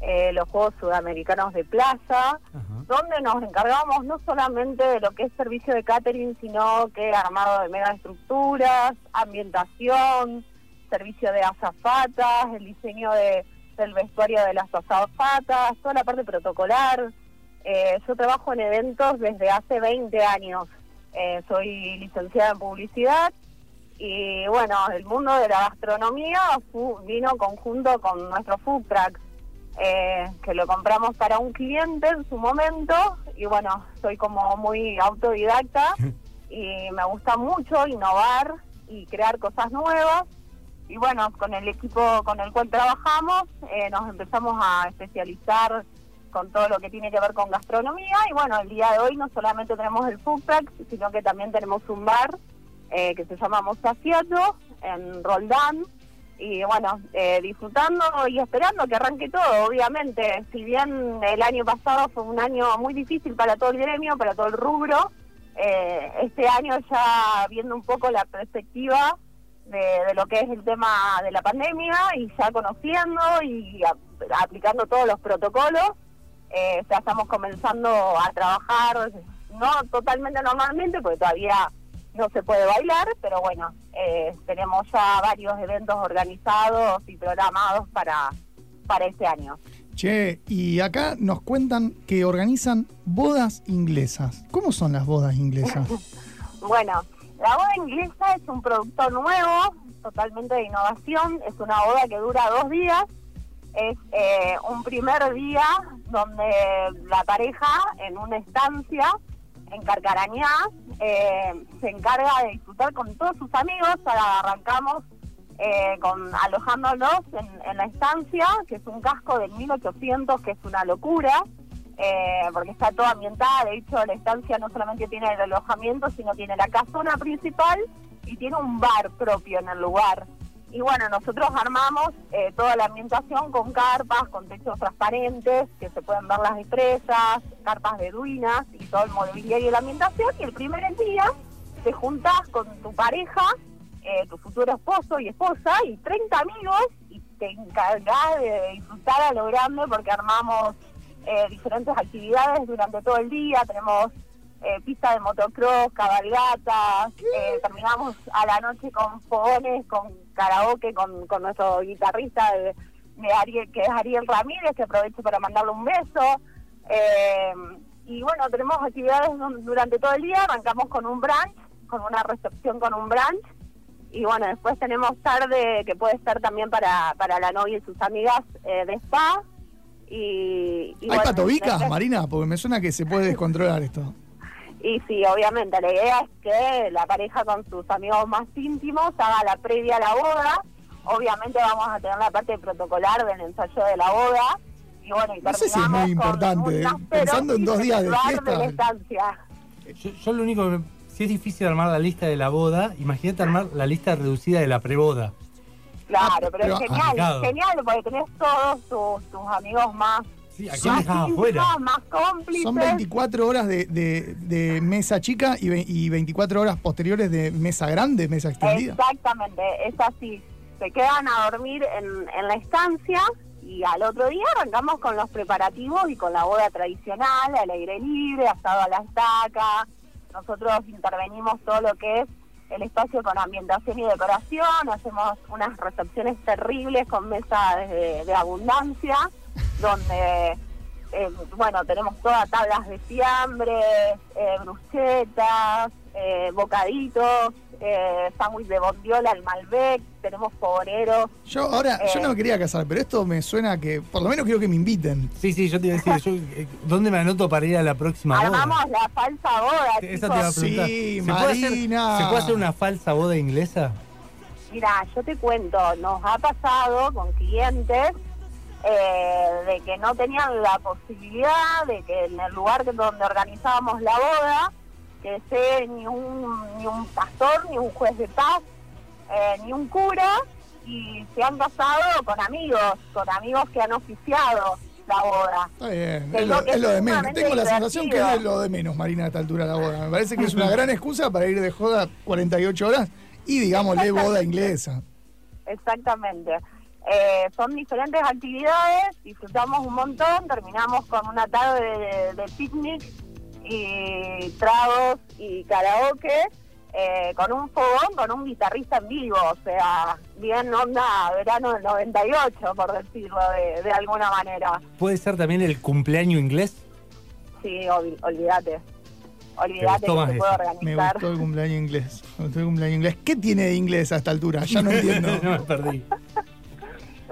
eh, los Juegos Sudamericanos de Plaza, donde nos encargamos no solamente de lo que es servicio de catering, sino que armado de megaestructuras, ambientación, servicio de azafatas, el diseño de, del vestuario de las azafatas, toda la parte protocolar. Eh, yo trabajo en eventos desde hace 20 años. Eh, soy licenciada en publicidad y bueno, el mundo de la gastronomía vino conjunto con nuestro food truck, eh, que lo compramos para un cliente en su momento y bueno, soy como muy autodidacta y me gusta mucho innovar y crear cosas nuevas. Y bueno, con el equipo con el cual trabajamos eh, nos empezamos a especializar con todo lo que tiene que ver con gastronomía y bueno, el día de hoy no solamente tenemos el food truck, sino que también tenemos un bar eh, que se llama Mozafiato en Roldán y bueno, eh, disfrutando y esperando que arranque todo, obviamente, si bien el año pasado fue un año muy difícil para todo el gremio, para todo el rubro, eh, este año ya viendo un poco la perspectiva de, de lo que es el tema de la pandemia y ya conociendo y aplicando todos los protocolos, eh, ya estamos comenzando a trabajar, no totalmente normalmente, porque todavía no se puede bailar, pero bueno, eh, tenemos ya varios eventos organizados y programados para, para este año. Che, y acá nos cuentan que organizan bodas inglesas. ¿Cómo son las bodas inglesas? Bueno, la boda inglesa es un producto nuevo, totalmente de innovación, es una boda que dura dos días, es eh, un primer día donde la pareja en una estancia en Carcarañá eh, se encarga de disfrutar con todos sus amigos, ahora arrancamos eh, con alojándolos en, la estancia, que es un casco del 1800, que es una locura, eh, porque está todo ambientada. De hecho, la estancia no solamente tiene el alojamiento, sino tiene la casona principal y tiene un bar propio en el lugar. Y bueno, nosotros armamos eh, toda la ambientación con carpas, con techos transparentes, que se pueden ver las estrellas, carpas beduinas y todo el mobiliario y la ambientación. Y el primer día te juntás con tu pareja, eh, tu futuro esposo y esposa, y 30 amigos, y te encargás de disfrutar a lo grande porque armamos eh, diferentes actividades durante todo el día. Tenemos eh, pista de motocross, cabalgatas, eh, terminamos a la noche con fogones, con karaoke, con, con nuestro guitarrista de, de Ariel, que es Ariel Ramírez, que aprovecho para mandarle un beso. Eh, y bueno, tenemos actividades du- durante todo el día, arrancamos con un brunch, con una recepción con un brunch, y bueno, después tenemos tarde que puede estar también para, para la novia y sus amigas eh, de spa. Y, y ¿Hay bueno, patobicas, Marina? Porque me suena que se puede descontrolar esto. Y sí, obviamente, la idea es que la pareja con sus amigos más íntimos haga la previa a la boda. Obviamente vamos a tener la parte protocolar del ensayo de la boda. Y bueno, y No sé si es muy importante, ¿eh? Pensando en dos días de fiesta. de estancia. Yo, yo lo único que. Si es difícil armar la lista de la boda, imagínate armar la lista reducida de la preboda. Claro, pero, pero es genial, genial, porque tenés todos tus, tus amigos más, Sí, ¿a quién más dejás íntimos, afuera? Son 24 horas de, de- de mesa chica y, ve- y 24 horas posteriores de mesa grande, mesa extendida. Exactamente, es así. Se quedan a dormir en, en la estancia y al otro día arrancamos con los preparativos y con la boda tradicional, al aire libre, asado a la estaca. Nosotros intervenimos todo lo que es el espacio con ambientación y decoración, hacemos unas recepciones terribles con mesas de, de abundancia, donde eh, bueno, tenemos todas tablas de fiambre, eh, bruschetas, eh, bocaditos, eh, sándwich de bondiola al Malbec, tenemos fogoneros. Yo ahora, yo no me quería casar, pero esto me suena que por lo menos quiero que me inviten. Sí, sí, yo te iba a decir, yo, eh, ¿dónde me anoto para ir a la próxima boda? Armamos la falsa boda, Esa te iba a preguntar. Sí, ¿Se puede, hacer, Marina. ¿Se puede hacer una falsa boda inglesa? Mira, yo te cuento, nos ha pasado con clientes eh, de que no tenían la posibilidad de que en el lugar donde organizábamos la boda, que esté ni un, ni un pastor, ni un juez de paz, eh, ni un cura, y se han casado con amigos, con amigos que han oficiado la boda. Está bien, es lo, que es lo de menos. Tengo la sensación que es lo de menos, Marina, a esta altura de la boda. Me parece que es una gran excusa para ir de joda 48 horas y digámosle boda inglesa. Exactamente. Eh, son diferentes actividades, disfrutamos un montón, terminamos con una tarde de, de picnic y tragos y karaoke. eh, con un fogón, con un guitarrista en vivo, o sea, bien onda verano del 98, por decirlo de, de alguna manera. ¿Puede ser también el cumpleaños inglés? Sí, ol- olvídate. Olvídate que se puede eso. Me organizar. gustó el cumpleaños inglés. Me gustó el cumpleaños inglés. ¿Qué tiene de inglés a esta altura? Ya no entiendo. no me perdí.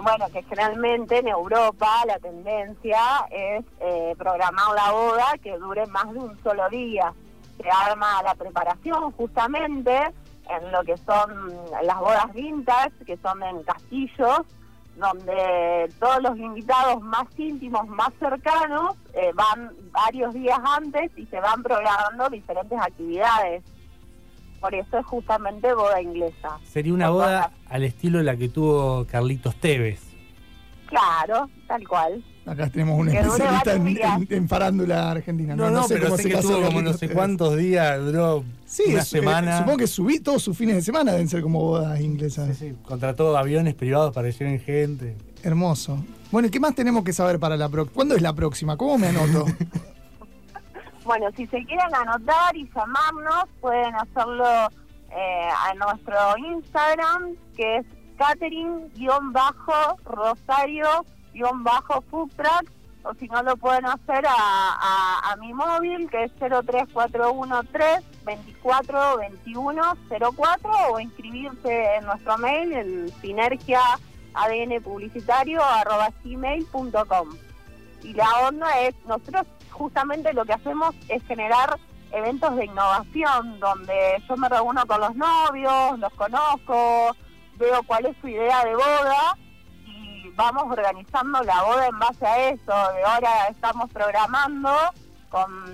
Bueno, que generalmente en Europa la tendencia es eh, programar la boda que dure más de un solo día. Se arma la preparación justamente en lo que son las bodas vintage, que son en castillos, donde todos los invitados más íntimos, más cercanos, eh, van varios días antes y se van programando diferentes actividades. Por eso es justamente boda inglesa. Sería una boda al estilo de la que tuvo Carlitos Tevez. Claro, tal cual. Acá tenemos un especialista en, en- en farándula argentina. No, no, sé pero cómo sé se que casó tuvo como no sé cuántos días, duró Sí, una es- eh, semana. supongo que subí todos sus fines de semana deben ser como bodas inglesas. Sí, sí, contrató aviones privados para que lleguen gente. Hermoso. Bueno, ¿y qué más tenemos que saber para la próxima? ¿Cuándo es la próxima? ¿Cómo me anoto? Bueno, si se quieren anotar y llamarnos, pueden hacerlo eh, a nuestro Instagram, que es catering-rosario-food truck, o si no lo pueden hacer a, a, mi móvil, que es 03413 24 21 04 o inscribirse en nuestro mail en sinergia adn y la onda es, nosotros justamente lo que hacemos es generar eventos de innovación, donde yo me reúno con los novios, los conozco, veo cuál es su idea de boda y vamos organizando la boda en base a eso. De ahora estamos programando con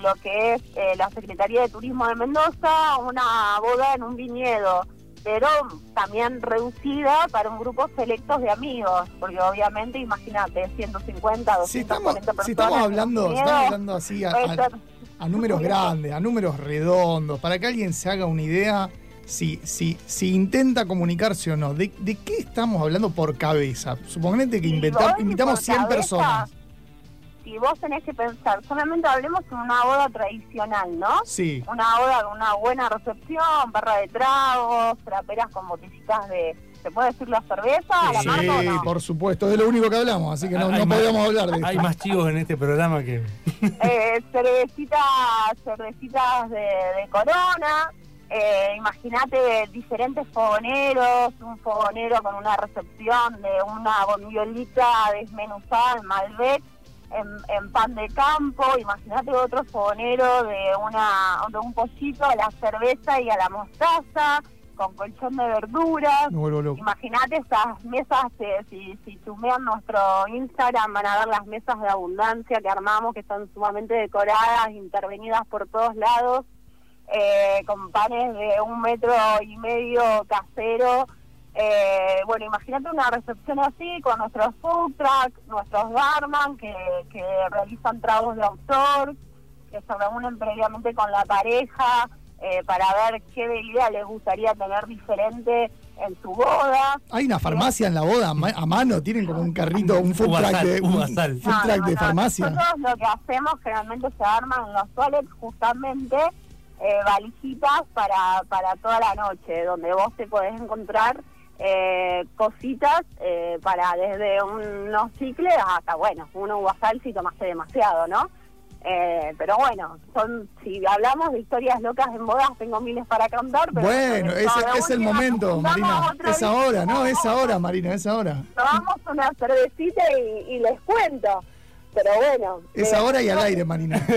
lo que es eh, la Secretaría de Turismo de Mendoza una boda en un viñedo pero también reducida para un grupo selectos de amigos, porque obviamente, imagínate, 150, 240 Si estamos, personas. si estamos hablando, estamos hablando así a, a- números grandes, a números redondos, para que alguien se haga una idea si, si, si intenta comunicarse o no. ¿De, de qué estamos hablando por cabeza? Suponete que inventa- invitamos por 100 cabeza, personas. Si vos tenés que pensar, solamente hablemos de una boda tradicional, ¿no? Sí. Una boda con una buena recepción, barra de tragos, traperas con botellitas de... ¿Se puede decir la cerveza? ¿La Sí, marca o no? por supuesto, es de lo único que hablamos, así que no, Hay no más- podíamos hablar de Hay eso. más chivos en este programa que. eh, cervecitas, cervecitas de, de corona, eh, imagínate diferentes fogoneros, un fogonero con una recepción de una bombiolita desmenuzada en Malbec, en, en pan de campo, imagínate otro fogonero de una de un pollito a la cerveza y a la mostaza, con colchón de verduras. Imagínate estas mesas, eh, si, si chumean nuestro Instagram van a ver las mesas de abundancia que armamos, que están sumamente decoradas, intervenidas por todos lados, eh, con panes de un metro y medio casero. Eh, bueno, imagínate una recepción así con nuestros food truck, nuestros barman que, que realizan tragos de autor, que se reúnen previamente con la pareja eh, para ver qué bebida les gustaría tener diferente en su boda. Hay una farmacia en la boda a ma- a mano, tienen como un carrito, un food truck de, un food no, de farmacia. Nosotros lo que hacemos generalmente se arman en los toilets justamente eh, valijitas para, para toda la noche, donde vos te podés encontrar eh, cositas eh, para desde unos cicles hasta, bueno, uno uvasal si tomaste demasiado, ¿no? Eh, pero bueno, son si hablamos de historias locas en bodas, tengo miles para contar. Pero Bueno, es, es el momento, Marina. Es día, ahora, ¿no? Es ahora, Marina, es ahora. Tomamos una cervecita y, y les cuento. Pero bueno. Es eh, ahora y al aire, Marina.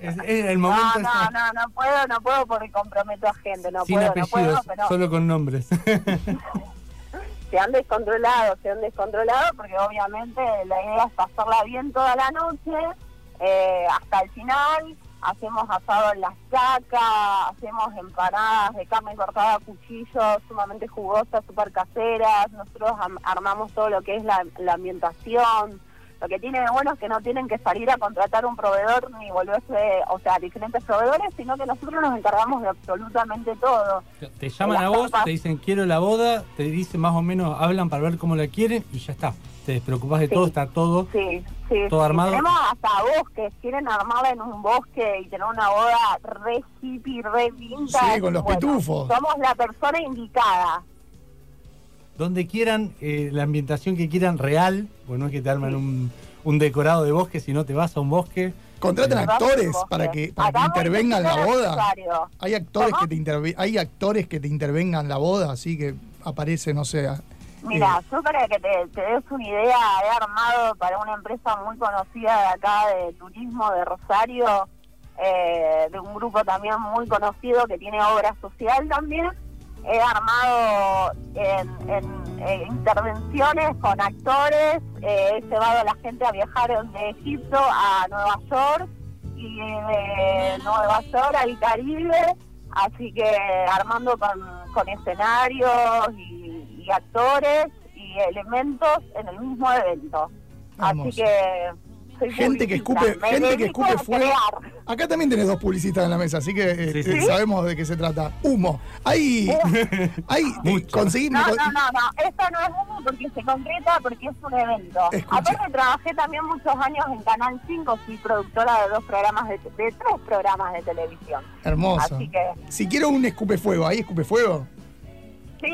Es, es el No, momento. no, no, no puedo, no puedo porque comprometo a gente, no sin puedo, no apellidos, puedo, pero solo con nombres. se han descontrolado, se han descontrolado porque obviamente la idea es pasarla bien toda la noche eh, hasta el final. Hacemos asado en las chacas, hacemos empanadas de carne cortada a cuchillo, sumamente jugosas, súper caseras. Nosotros am- armamos todo lo que es la ambientación, Lo que tiene de bueno es que no tienen que salir a contratar un proveedor ni volverse, o sea, diferentes proveedores, sino que nosotros nos encargamos de absolutamente todo. Te llaman a vos, te dicen quiero la boda, te dicen más o menos, hablan para ver cómo la quieren y ya está. Te despreocupás de Sí. todo, está todo. Sí, sí. ¿Todo sí. armado? Tenemos hasta bosques, quieren armarla en un bosque y tener una boda re hippie, re vintage. Sí, con los Bueno, pitufos. Somos la persona indicada. Donde quieran, eh, la ambientación que quieran real, bueno, no es que te arman un, un decorado de bosque, sino te vas a un bosque. Contratan Eh, actores para que, para que intervengan en la boda. necesario. Hay actores ¿Cómo? que te interve- hay actores que te intervengan en la boda, así que aparece, no sé. a- Mira, eh, yo para que te, te des una idea, he armado para una empresa muy conocida de acá de turismo de Rosario, eh, de un grupo también muy conocido que tiene obra social también. He armado en, en- en intervenciones con actores, eh, he llevado a la gente a viajar de Egipto a Nueva York y de Nueva York al Caribe, así que armando con, con escenarios y, y actores y elementos en el mismo evento. Así que soy gente que escupe, me gente que escupe fuego. crear. Acá también tenés dos publicistas en la mesa, así que eh, Sí, sí. eh, sabemos de qué se trata. Humo. Hay, hay eh, conseguí- No, no, no, no, esto no es humo porque se concreta, porque es un evento. Escucha. Aparte trabajé también muchos años en Canal 5, fui productora de dos programas, de, de tres programas de televisión. Hermoso. Así que, Si quiero un escupe fuego, ¿hay escupe fuego? Sí,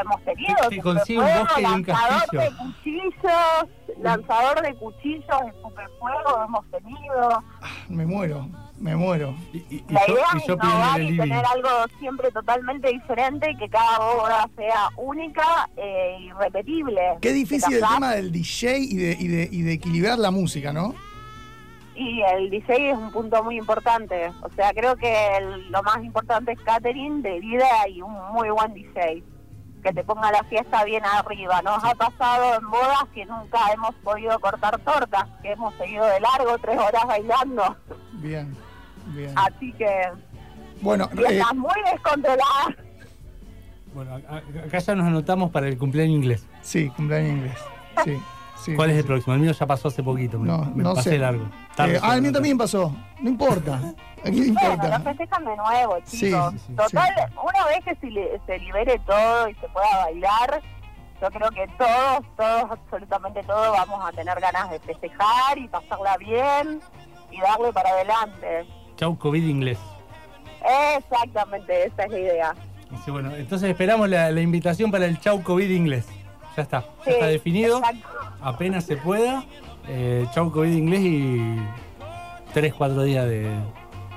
hemos tenido. Te- te consigue un bosque y un lanzador castillo. de cuchillos, lanzador de cuchillos, escupefuego hemos tenido. Me muero, me muero. Y, y- La yo, idea y es yo pidiendo innovar y living. tener algo siempre totalmente diferente y que cada boda sea única e irrepetible. Qué difícil el tema del DJ y de, y de, y de equilibrar la música, ¿no? Y el DJ es un punto muy importante. O sea, creo que el- lo más importante es catering de vida y un muy buen DJ. Que te ponga la fiesta bien arriba. Nos ha pasado en bodas que nunca hemos podido cortar tortas, que hemos seguido de largo tres horas bailando. Bien, bien. Así que Bueno, eh, fiestas muy descontroladas. Bueno, acá ya nos anotamos para el cumpleaños inglés. sí, cumpleaños inglés. Sí, sí. ¿Cuál sí, es el próximo? El mío ya pasó hace poquito, me, No, me no pasé sé. largo. Eh, ah, el mío no, también pasó. No importa. ¿A quién le Bueno, importa? lo festejan de nuevo, chicos. sí, sí, Total, una vez que se, li- se libere todo y se pueda bailar, yo creo que todos, todos, absolutamente todos vamos a tener ganas de festejar y pasarla bien y darle para adelante. Chau COVID inglés. Exactamente, esa es la idea. Bueno, entonces esperamos la, la invitación para el Chau COVID inglés. Ya está, ya Sí, está definido. exacto. Apenas se pueda. Eh, Chau COVID inglés y 3, 4 días de...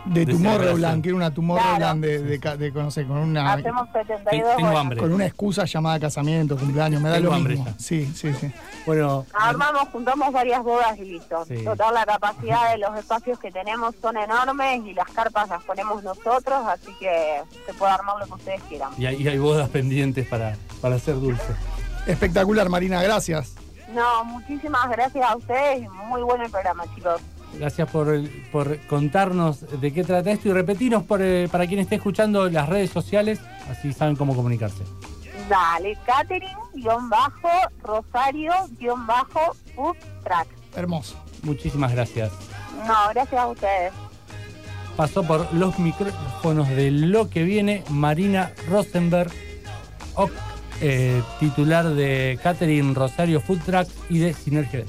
De de celebración. que era una Tomorrowland de, de, ca- de conocer, con una, Hacemos 72 Tengo hambre. con una excusa llamada casamiento, cumpleaños, me da Tengo lo hambre mismo. ya. Sí, sí, sí. Bueno, Armamos, juntamos varias bodas y listo. Sí. Total, la capacidad de los espacios que tenemos son enormes y las carpas las ponemos nosotros, así que se puede armar lo que ustedes quieran. y hay, y hay bodas pendientes para, para hacer dulce. Espectacular, Marina, gracias. No, muchísimas gracias a ustedes y muy bueno el programa, chicos. Gracias por, por contarnos de qué trata esto y repetirnos por, eh, para quien esté escuchando las redes sociales, así saben cómo comunicarse. Dale, catering, guion bajo, rosario, guion bajo, food track. Hermoso. Muchísimas gracias. No, gracias a ustedes. Pasó por los micrófonos de lo que viene Marina Rosenberg, eh, titular de Catering Rosario Food Truck y de Sinergia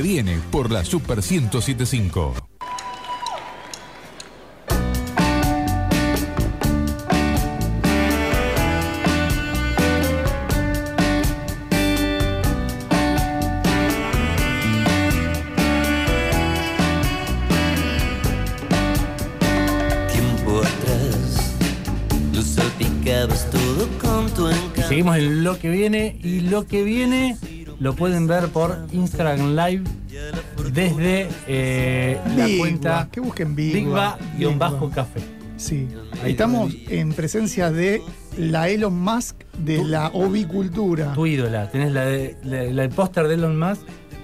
que viene por la Super 1075. Tiempo atrás, lo salpicabas todo con tu Y encanto. seguimos en lo que viene y lo que viene lo pueden ver por Instagram Live desde eh, la cuenta que busquen Bigua. Bigba-café. Sí. Ahí Estamos en presencia de la Elon Musk de la ovicultura. Tu ídola, tenés la de- la- la- el póster de Elon Musk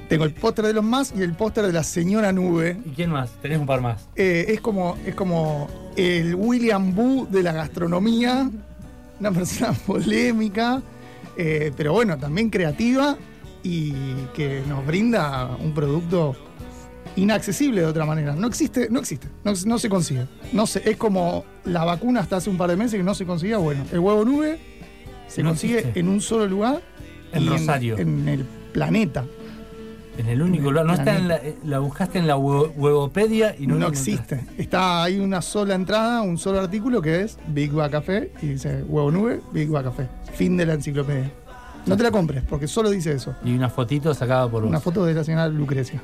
Tengo el póster de Elon Musk y el póster de la señora Nube. y quién más, tenés un par más. Eh, es, como, es como el William Boo de la gastronomía, una persona polémica, eh, pero bueno, también creativa y que nos brinda un producto inaccesible de otra manera. No existe, no existe, no, no se consigue. No se, es como la vacuna hasta hace un par de meses que no se conseguía. Bueno, el huevo nube se No consigue existe. en un solo lugar. En Rosario. En, el planeta. En el único lugar, no está en la, eh, la buscaste en la hue- huevopedia y no, No, encontraste. existe. Está hay una sola entrada, un solo artículo que es Big Ba Café y dice huevo nube, Big Ba Café. Fin de la enciclopedia. No te la compres porque solo dice eso. Y una fotito sacada por Una vos. foto de la señora Lucrecia.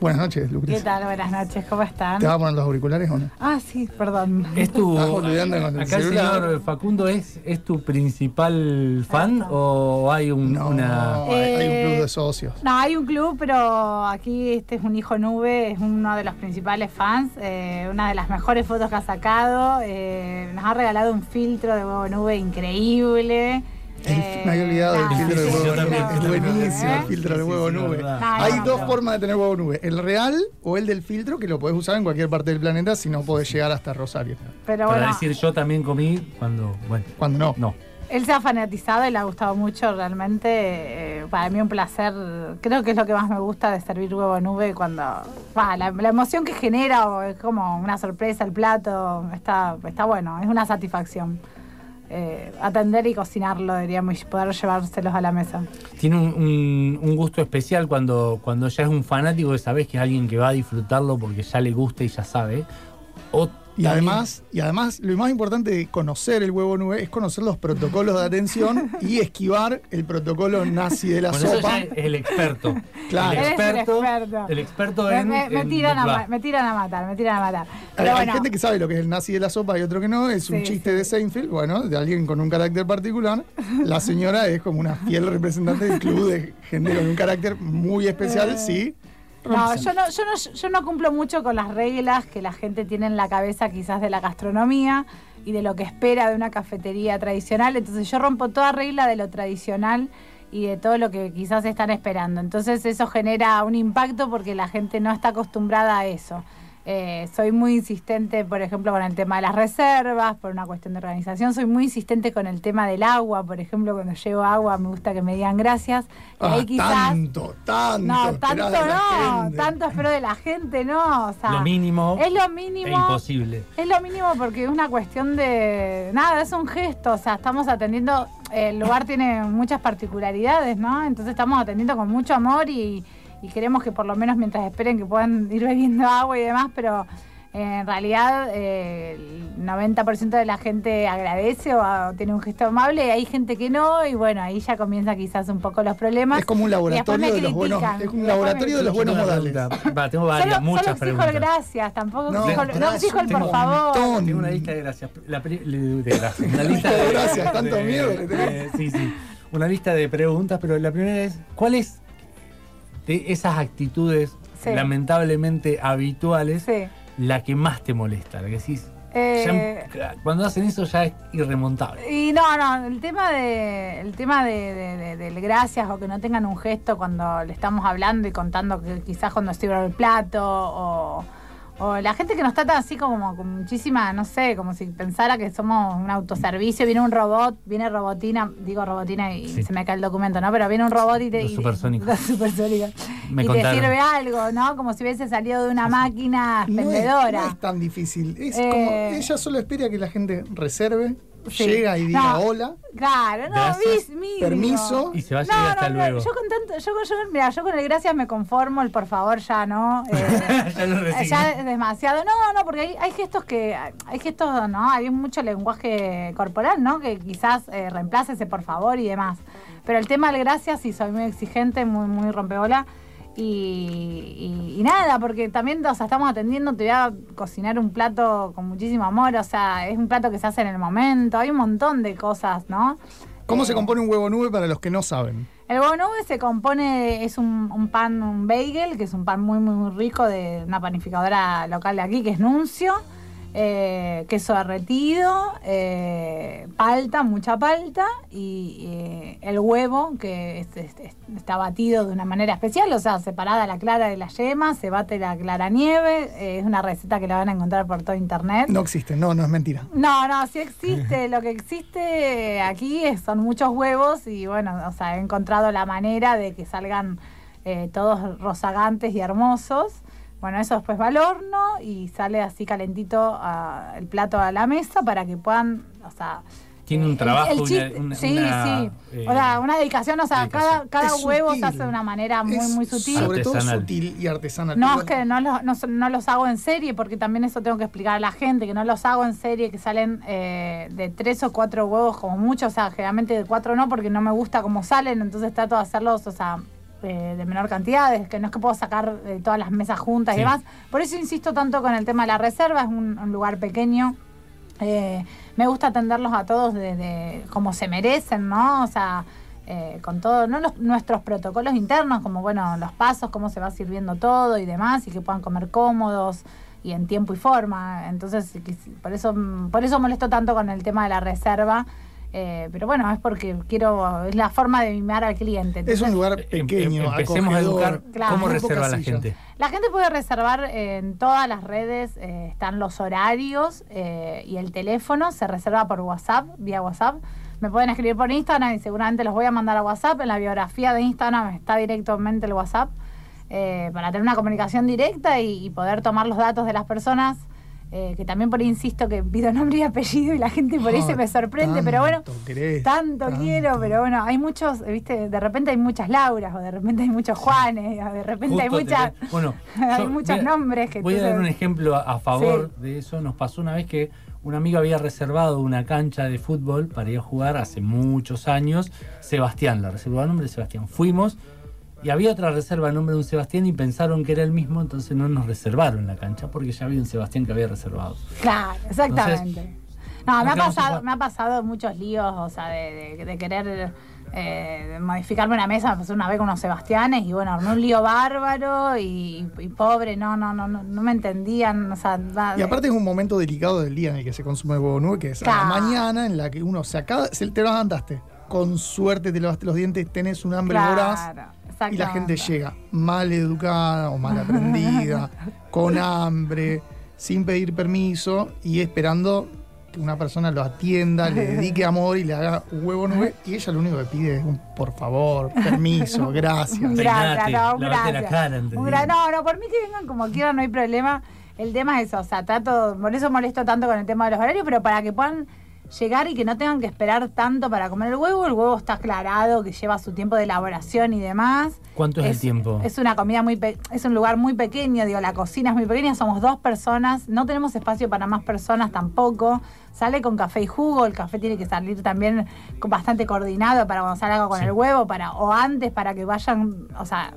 Buenas noches, ¿Qué Lucrecia. tal? Buenas noches, ¿cómo están? ¿Te vas a poner los auriculares o no? Ah, sí, perdón. ¿Es tu, Estás con el acá el señor Facundo es, es tu principal fan o hay un, No, una... hay, hay un club de socios. No, hay un club, pero aquí este es un hijo nube, es uno de los principales fans, eh, una de las mejores fotos que ha sacado. eh, nos ha regalado un filtro de huevo nube increíble. El- eh, me había olvidado del filtro sí, huevo nube. Es buenísimo el filtro del huevo nube. Hay dos formas de tener huevo nube. El real o el del filtro, que lo podés usar en cualquier parte del planeta si no podés llegar hasta Rosario. Pero Para bueno, decir, yo también comí cuando... Bueno, Cuando no. no. él se ha fanatizado y le ha gustado mucho, realmente. eh, para mí un placer, creo que es lo que más me gusta de servir huevo nube cuando... va, la, la emoción que genera, o es como una sorpresa el plato, está, está bueno, es una satisfacción. Eh, atender y cocinarlo, diríamos, y poder llevárselos a la mesa. Tiene un, gusto especial cuando, cuando ya es un fanático que sabes que es alguien que va a disfrutarlo porque ya le gusta y ya sabe. Y además, y además, lo más importante de conocer el huevo nube es conocer los protocolos de atención y esquivar el protocolo nazi de la Bueno, eso sopa. ya es el experto. Claro. El el experto. El experto Me, en. me- me en- tiran a, me tiran a matar, me tiran a matar. Hay, Pero hay bueno, gente que sabe lo que es el nazi de la sopa y otro que no. Es un Sí, chiste de Seinfeld, bueno, de alguien con un carácter particular. La señora es como una fiel representante del club de gente con un carácter muy especial, Eh, sí. No, yo no, yo, no, yo no cumplo mucho con las reglas que la gente tiene en la cabeza quizás de la gastronomía y de lo que espera de una cafetería tradicional. Entonces yo rompo toda regla de lo tradicional y de todo lo que quizás están esperando. Entonces eso genera un impacto porque la gente no está acostumbrada a eso. Eh, soy muy insistente, por ejemplo, con el tema de las reservas, por una cuestión de organización. Soy muy insistente con el tema del agua. Por ejemplo, cuando llevo agua me gusta que me digan gracias. Y Ah, ahí quizás... tanto, tanto. No, tanto no, tanto espero de la gente, no. O sea, Lo mínimo. Es lo E mínimo. imposible. Es lo mínimo porque es una cuestión de. Nada, es un gesto. O sea, estamos atendiendo. El lugar tiene muchas particularidades, ¿no? Entonces estamos atendiendo con mucho amor y, y queremos que por lo menos mientras esperen que puedan ir bebiendo agua y demás, pero. En realidad, eh, el 90% de la gente agradece o, o tiene un gesto amable, y hay gente que no, y bueno, ahí ya comienza quizás un poco los problemas. Es como un laboratorio de los buenos, es un laboratorio de los buenos modales. Va, tengo varias, Solo, muchas solo exijo el preguntas. gracias, tampoco No, exijo, el- no gracias, exijo el por favor. un montón. Tengo una lista de gracias. La de gracias. Una lista De gracias, tanto de- miedo que tenés. de- Sí, sí. Una lista de preguntas, pero la primera es: ¿cuál es esas actitudes Sí. lamentablemente habituales Sí. la que más te molesta? La que decís. Eh, ya- cuando hacen eso ya es irremontable. Y no, no, el tema de el tema de, de- de- del gracias o que no tengan un gesto cuando le estamos hablando y contando que quizás cuando sirve el plato o, o la gente que nos trata así como con muchísima, no sé, como si pensara que somos un autoservicio, viene un robot, viene robotina, digo robotina y Sí. se me cae el documento, ¿no? Pero viene un robot y te... Los y- supersónicos. los supersónicos. Me y te sirve algo, ¿no? Como si hubiese salido de una máquina No es, expendedora. no es tan difícil. Es Eh, como, ella solo espera que la gente reserve, Sí. llega y diga No. hola. Claro, no, Gracias. mínimo. Permiso. Y se va a No, llegar hasta no, no, luego. yo con tanto, yo, yo, mira, yo con el gracias me conformo, el por favor ya no. eh, ya lo ya es demasiado. No, no, porque hay, hay gestos que, hay gestos, ¿no? Hay mucho lenguaje corporal, ¿no? Que quizás eh, reemplace ese por favor y demás. Pero el tema del gracias sí soy muy exigente, muy, muy rompebola. Y, y- y nada, porque también o sea, estamos atendiendo, te voy a cocinar un plato con muchísimo amor, o sea, es un plato que se hace en el momento, hay un montón de cosas, ¿no? ¿Cómo Eh, se compone un huevo nube para los que no saben? el huevo nube se compone, es un, un pan, un bagel, que es un pan muy, muy, muy rico de una panificadora local de aquí, que es Nuncio. Eh, queso derretido, eh, palta, mucha palta y eh, el huevo que es- es- es- está batido de una manera especial, o sea, separada la clara de la yema, se bate la clara nieve, eh, es una receta que la van a encontrar por todo internet. No existe, no, no es mentira. No, no, sí existe. Lo que existe aquí es- son muchos huevos y bueno, o sea, he encontrado la manera de que salgan todos rozagantes y hermosos. Bueno, eso después va al horno y sale así calentito ah, el plato a la mesa para que puedan, o sea... Tiene un el- trabajo, el una- chiste- una- sí, una, sí. eh, o sea, una dedicación, o sea, dedicación. cada, cada huevo sutil. se hace de una manera muy, Es muy sutil. Sobre todo sutil y artesanal. No, es que no los, no, no los hago en serie, porque también eso tengo que explicar a la gente, que no los hago en serie, que salen eh, de tres o cuatro huevos como mucho, o sea, generalmente de cuatro no, porque no me gusta cómo salen, entonces trato de hacerlos, o sea, eh, de menor cantidad, es que no es que puedo sacar eh, todas las mesas juntas Sí. y demás. Por eso insisto tanto con el tema de la reserva, es un, un lugar pequeño. Eh, me gusta atenderlos a todos desde como se merecen, ¿no? O sea, eh, con todo, no los, nuestros protocolos internos, como bueno, los pasos, cómo se va sirviendo todo y demás, y que puedan comer cómodos y en tiempo y forma. Entonces, por eso, por eso molesto tanto con el tema de la reserva. Eh, pero bueno, es porque quiero, es la forma de mimar al cliente. es un lugar Em- pequeño, em- empecemos a educar Claro. cómo reserva la gente. La gente puede reservar en todas las redes, eh, están los horarios eh, y el teléfono, se reserva por WhatsApp, vía WhatsApp. Me pueden escribir por Instagram y seguramente los voy a mandar a WhatsApp. En la biografía de Instagram está directamente el WhatsApp eh, para tener una comunicación directa y, y poder tomar los datos de las personas. Eh, que también por ahí insisto que pido nombre y apellido y la gente por ahí Ah, se me sorprende, pero bueno, tanto querés, tanto, tanto. quiero, pero bueno, hay muchos, viste, de repente hay muchas Lauras, o de repente hay muchos Juanes, o de repente hay Justo muchas, Bueno, hay yo muchos nombres que Voy a dar un ejemplo a, a favor de eso. Nos pasó una vez que un amigo había reservado una cancha de fútbol para ir a jugar hace muchos años. Sebastián, la reservó a nombre de Sebastián. Fuimos y había otra reserva a nombre de un Sebastián y pensaron que era el mismo, entonces no nos reservaron la cancha porque ya había un Sebastián que había reservado. Claro, exactamente. no, me ha pasado, me ha pasado muchos líos, o sea, de, de- de querer eh, de modificarme una mesa, me pasó una vez con unos Sebastianes y bueno, armé un lío bárbaro y, y pobre, no, no, no, no, no me entendían, o sea, va- Y aparte es un momento delicado del día en el que se consume el huevo nube, que es a la mañana en la que uno se acaba, se- te levantaste, con suerte te lavaste los dientes, tenés un hambre Claro, voraz y la gente llega mal educada o mal aprendida, con hambre, sin pedir permiso y esperando que una persona lo atienda, le dedique amor y le haga un huevo nube y ella lo único que pide es un por favor, permiso, gracias. Gracias, no, gracias. cara, ¿entendés? Un gra- no, no, por mí que vengan como quieran, no hay problema. El tema es eso, o sea, trato, por eso molesto tanto con el tema de los horarios, pero para que puedan llegar y que no tengan que esperar tanto para comer el huevo, el huevo está aclarado, que lleva su tiempo de elaboración y demás. ¿Cuánto es, el tiempo? Es una comida muy, pe- es un lugar muy pequeño, digo, la cocina es muy pequeña, somos dos personas, no tenemos espacio para más personas tampoco. Sale con café y jugo, el café tiene que salir también bastante coordinado para cuando salga con Sí. el huevo, para o antes para que vayan, o sea,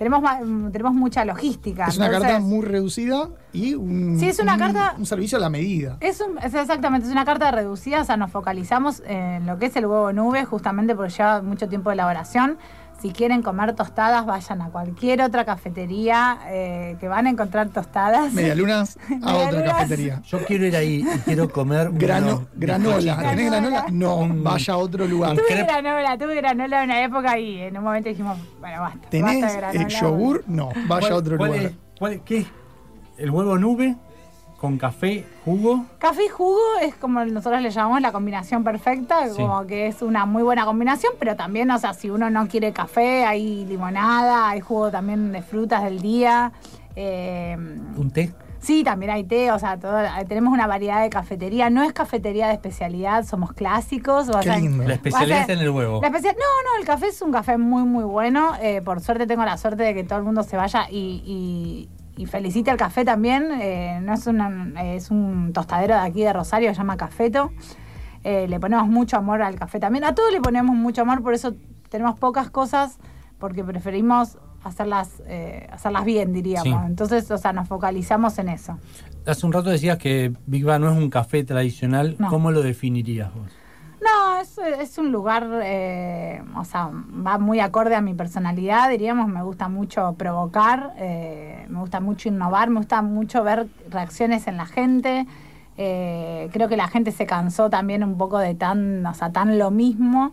tenemos mm, tenemos mucha logística. Es una entonces- carta muy reducida y un, Sí, es una un- carta- un servicio a la medida. Es, un- es exactamente, es una carta reducida, o sea, nos focalizamos en lo que es el huevo nube, justamente porque lleva mucho tiempo de elaboración. Si quieren comer tostadas, vayan a cualquier otra cafetería eh, que van a encontrar tostadas. Medialunas a otra cafetería. Yo quiero ir ahí y quiero comer Grano, granola. ¿Tenés granola? No, Un- vaya a otro lugar. Tuve granola, tuve granola en una época y en un momento dijimos, bueno, basta. ¿Tenés basta de eh, granola. yogur? No, vaya a otro ¿Cuál lugar. es- cuál- ¿Qué? ¿El huevo nube con café, jugo? Café y jugo es como nosotros le llamamos la combinación perfecta, Sí. como que es una muy buena combinación, pero también, o sea, si uno no quiere café, hay limonada, hay jugo también de frutas del día. eh, ¿Un té? sí, también hay té, o sea, todo- tenemos una variedad de cafetería. No es cafetería de especialidad, somos clásicos. o Qué sea, lindo. La especialidad está en el huevo. la especial- no, no, el café es un café muy, muy bueno. Eh, por suerte tengo la suerte de que todo el mundo se vaya y, y- y felicite al café también. Eh, no es, una- es un tostadero de aquí de Rosario, se llama Cafeto. Eh, le ponemos mucho amor al café también. A todos le ponemos mucho amor, por eso tenemos pocas cosas, porque preferimos hacerlas, eh, hacerlas bien, diríamos. Sí. Entonces, o sea, nos focalizamos en eso. Hace un rato decías que Big Bang no es un café tradicional. No. ¿Cómo lo definirías vos? No, es, un lugar, eh, o sea, va muy acorde a mi personalidad, diríamos, me gusta mucho provocar, eh, me gusta mucho innovar, me gusta mucho ver reacciones en la gente. eh, creo que la gente se cansó también un poco de tan, o sea, tan lo mismo.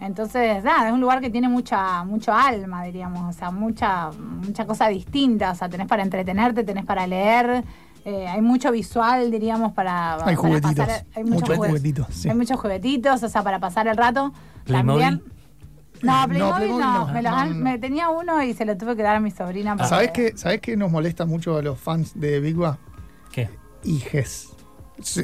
Entonces, nada, es un lugar que tiene mucha, mucho alma, diríamos, o sea, mucha, mucha cosa distinta. O sea, tenés para entretenerte, tenés para leer, eh, hay mucho visual, diríamos, para, Hay para juguetitos. pasar- hay Muchos muchos juguet- juguetitos. sí. hay muchos juguetitos, o sea, para pasar el rato. ¿Playmobil? También. No, No, Playmobil no. no. Me, los No, me tenía uno y se lo tuve que dar a mi sobrina. porque- ¿Sabés qué, ¿Sabés qué nos molesta mucho a los fans de Big Bang? ¿Qué? Hijes.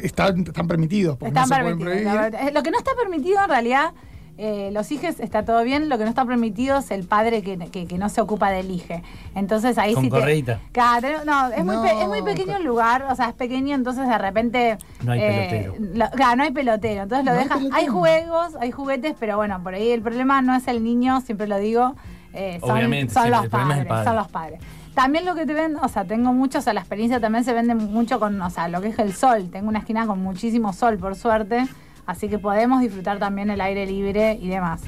Están, están permitidos, porque Están no se pueden permitidos. prohibir. la verdad. Eh, Lo que no está permitido en realidad, eh, los hijes está todo bien, lo que no está permitido es el padre que, que- que no se ocupa del hije. Entonces ahí Con sí te-. Claro, no, es, Muy No, pe- es muy pequeño el lugar, o sea, es pequeño, entonces de repente... No hay eh, pelotero. lo- claro, no hay pelotero, entonces lo No dejas... Hay, juegos, hay juguetes, pero bueno, por ahí el problema no es el niño, siempre lo digo, eh, son, Obviamente, son sí, los padres, el padre. son los padres. También lo que te ven, o sea, tengo mucho, o sea, la experiencia también se vende mucho con, o sea, lo que es el sol. Tengo una esquina con muchísimo sol, por suerte, así que podemos disfrutar también el aire libre y demás.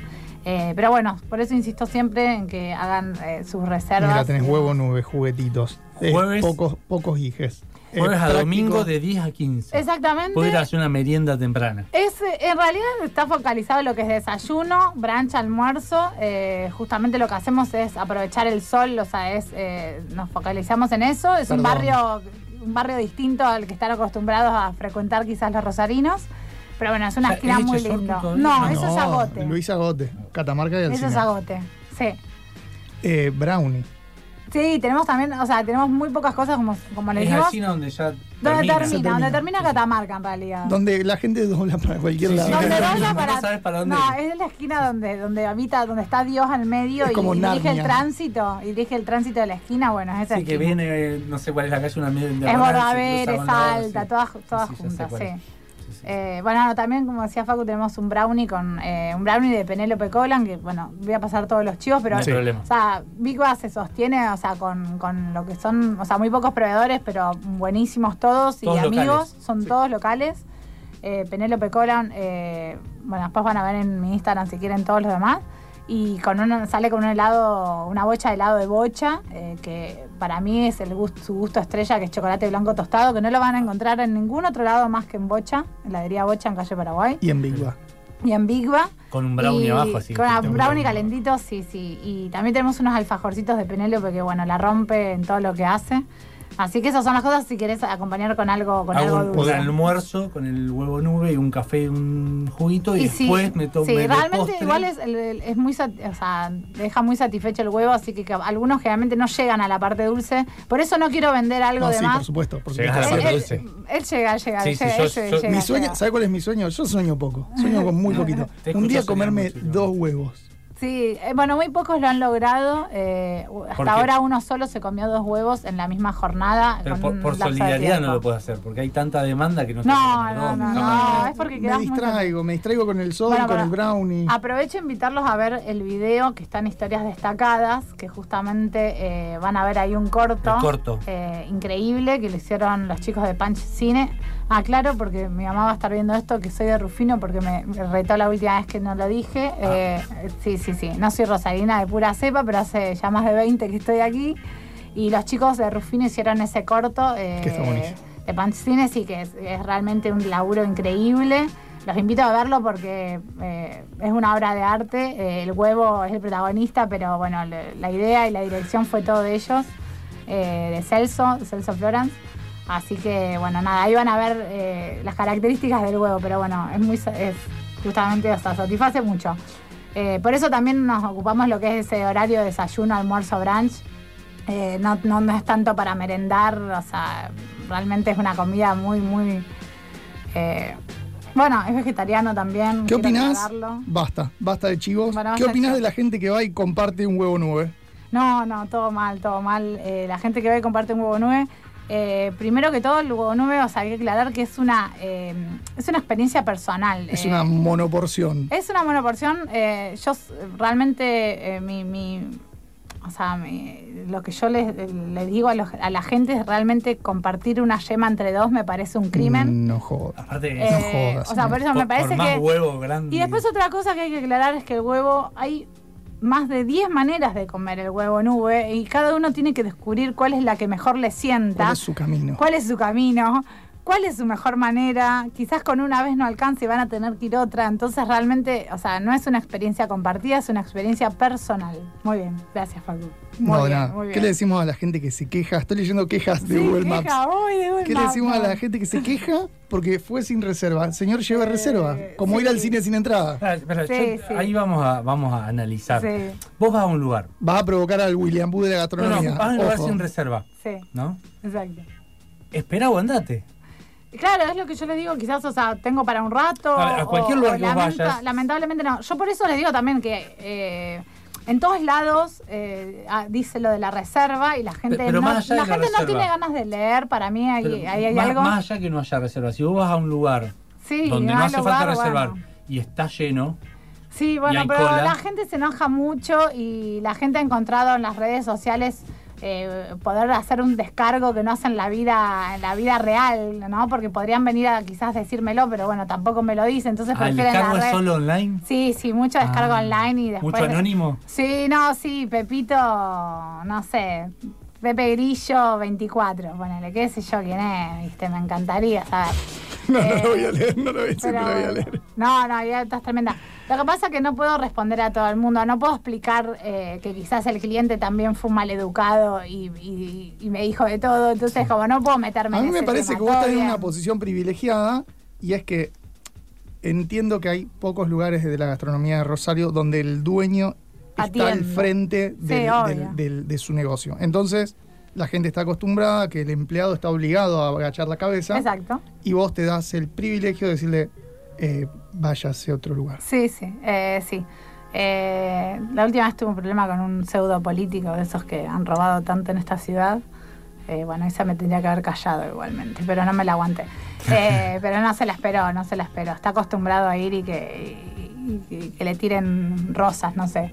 Eh, pero bueno, por eso insisto siempre en que hagan eh, sus reservas. Mira, tenés huevo, nube, juguetitos. Eh, Jueves. pocos, pocos hijes. Eh, Jueves a práctico. domingo de 10 a 15. Exactamente. A hacer una merienda temprana. Es, en realidad está focalizado en lo que es desayuno, brunch, almuerzo. Eh, justamente lo que hacemos es aprovechar el sol, o sea, es, eh, nos focalizamos en eso. Es un barrio, un barrio distinto al que están acostumbrados a frecuentar quizás los rosarinos. Pero bueno, es una O sea, esquina ¿es muy todavía? No, No, eso es agote. Luis Agote, Catamarca y Eso Alcina. es agote. Sí. Eh, brownie. Sí, tenemos también, o sea, tenemos muy pocas cosas como, como les Es digo. Alcina donde ya Donde termina. termina, donde termina Catamarca en realidad. Donde la gente dobla para cualquier Sí, lado. sí, Donde sí. dobla No para, sabes para dónde No, es la esquina donde, donde habita, donde está Dios al medio Es y, como y dirige el tránsito, y dirige el tránsito de la esquina, bueno, es esa Sí, que viene, no sé cuál es la calle, una media Es cruza es Alta, sí. todas, todas Sí, sí, sí. Eh, bueno, no, también como decía Facu, tenemos un brownie con eh, un brownie de Penélope Colan, que bueno, voy a pasar todos los chivos, pero No hay problema. o sea, Big Bass se sostiene, o sea, con, con lo que son, o sea, muy pocos proveedores, pero buenísimos todos y amigos, locales. son todos locales. Eh, Penélope Colan, eh, bueno, después van a ver en mi Instagram si quieren todos los demás. Y con una, sale con un helado, una bocha de helado de bocha, eh, que para mí es el gusto, su gusto estrella, que es chocolate blanco tostado, que no lo van a encontrar en ningún otro lado más que en Bocha, en la heladería Bocha en calle Paraguay. Y en Big Ba. Y en Big Va. Con un brownie Y abajo, así. Con un un brownie calentito, sí, sí. Y también tenemos unos alfajorcitos de Penélope que, bueno, la rompe en todo lo que hace. Así que esas son las cosas si querés acompañar con algo, con Hago algo un, un dulce. almuerzo con el huevo nube y un café y un juguito y, Y sí, después me tomo sí, de realmente postre. igual es, es muy, o sea, deja muy satisfecho el huevo, así que, que algunos generalmente no llegan a la parte dulce. Por eso no quiero vender algo No, de sí, más. por supuesto. Por Llegás a la supuesto. parte él, dulce. él llega, llega, Sí, sí, llega, yo- ese yo- llega, Mi sueño, llega. ¿sabe cuál es mi sueño? Yo sueño poco. Sueño con muy poquito. Un día comerme dos huevos. Sí, eh, bueno, muy pocos lo han logrado. eh, ¿Por hasta ahora uno solo se comió dos huevos en la misma jornada. Pero con por, solidaridad no lo puedo hacer, porque hay tanta demanda que no No, no, no, jamás. no, es porque me distraigo, me distraigo con el sol, Bueno, con el brownie. Aprovecho a invitarlos a ver el video que está en Historias Destacadas, que justamente eh, van a ver ahí un corto, El corto. eh, increíble que lo hicieron los chicos de Punch Cine. Ah, claro, porque mi mamá va a estar viendo esto, que soy de Rufino, porque me, retó la última vez que no lo dije. Ah. Eh, sí, sí, sí. No soy rosarina de pura cepa, pero hace ya más de 20 que estoy aquí. Y los chicos de Rufino hicieron ese corto. eh, Que está buenísimo. de Punch Cine, sí que es, es realmente un laburo increíble. Los invito a verlo porque eh, es una obra de arte. El huevo es el protagonista, pero bueno, le- la idea y la dirección fue todo de ellos, de Celso, Celso Florence. Así que bueno, nada, ahí van a ver eh, las características del huevo, pero bueno, es muy es justamente, o sea, satisface mucho. Eh, por eso también nos ocupamos lo que es ese horario de desayuno, almuerzo, brunch. Eh, no, no, no es tanto para merendar, o sea, realmente es una comida muy, muy... bueno, es vegetariano también. ¿Qué opinás? Basta, basta de chivos. Bueno, ¿Qué opinás de la gente que va y comparte un huevo nube? No, no, todo mal, todo mal. Eh, la gente que ve y comparte un huevo nube. Eh, primero que todo, el huevo nube, o sea, hay que aclarar que es una, eh, es una experiencia personal. Es eh, una monoporción. Es una monoporción. Eh, yo realmente, eh, mi, mi- o sea, mi- lo que yo le, le digo a, los- a la gente es realmente compartir una yema entre dos me parece un crimen. No jodas. Aparte, Eh, no jodas, o sea, por eso me parece por más que... huevo grande. Y después otra cosa que hay que aclarar es que el huevo, hay más de 10 maneras de comer el huevo nube y cada uno tiene que descubrir cuál es la que mejor le sienta, ¿Cuál es su camino? cuál es su camino, cuál es su mejor manera. Quizás con una vez no alcance y van a tener que ir otra. Entonces realmente, o sea, no es una experiencia compartida, es una experiencia personal. Muy bien, gracias Facu. Muy no, bien, nada. muy ¿Qué le decimos a la gente que se queja? Estoy leyendo quejas de Sí, Google queja, Maps. uy, de Google ¿Qué le decimos a no. la gente que se queja porque fue sin reserva? Señor, lleva reserva. Como sí. ir al cine sin entrada. Ah, espera, Sí, yo- sí. Ahí vamos a, vamos a analizar. Sí. Vos vas a un lugar. Va a provocar al William Boo de la No, no, gastronomía. vas a un lugar sin reserva, Sí, ¿no? exacto. Espera o andate. Claro, es lo que yo les digo, quizás, o sea, tengo para un rato. A ver, a cualquier o- lugar o que vos lamenta- vayas. Lamentablemente no. Yo por eso les digo también que eh, en todos lados eh, ah, dice lo de la reserva y la gente, pero no, la gente no tiene ganas de leer. Para mí ahí, Pero ahí hay más, algo. más allá que no haya reserva. Si vos vas a un lugar sí, donde no no hace lugar, falta reservar bueno. y está lleno, Sí, bueno, pero cola. la gente se enoja mucho y la gente ha encontrado en las redes sociales eh, poder hacer un descargo que no hacen en la vida, en la vida real, ¿no? Porque podrían venir a quizás decírmelo, pero bueno, tampoco me lo dicen, entonces ah, el descargo es solo online. Sí, sí, mucho descargo Ah, online y después. ¿Mucho anónimo? Sí, no, sí, Pepito, no sé, Pepe Grillo 24, ponele, qué sé yo quién es, viste, me encantaría saber. No, no Eh, lo voy a leer, no lo voy a decir, pero no lo voy a leer. No, no, ya estás tremenda. Lo que pasa es que no puedo responder a todo el mundo, no puedo explicar eh, que quizás el cliente también fue mal educado y, y- y me dijo de todo, entonces como no puedo meterme A en mí me ese parece tema, que vos tenés bien. una posición privilegiada y es que entiendo que hay pocos lugares de la gastronomía de Rosario donde el dueño está al frente Sí, del- obvio. del- del- de su negocio. Entonces, la gente está acostumbrada a que el empleado está obligado a agachar la cabeza Exacto. y vos te das el privilegio de decirle, eh, váyase a otro lugar. Sí, sí, eh, sí. Eh, la última vez tuve un problema con un pseudo político de esos que han robado tanto en esta ciudad. Eh, bueno, esa me tendría que haber callado igualmente, pero no me la aguanté. Eh, pero no se la esperó, no se la esperó. Está acostumbrado a ir y que, y- que le tiren rosas, no sé.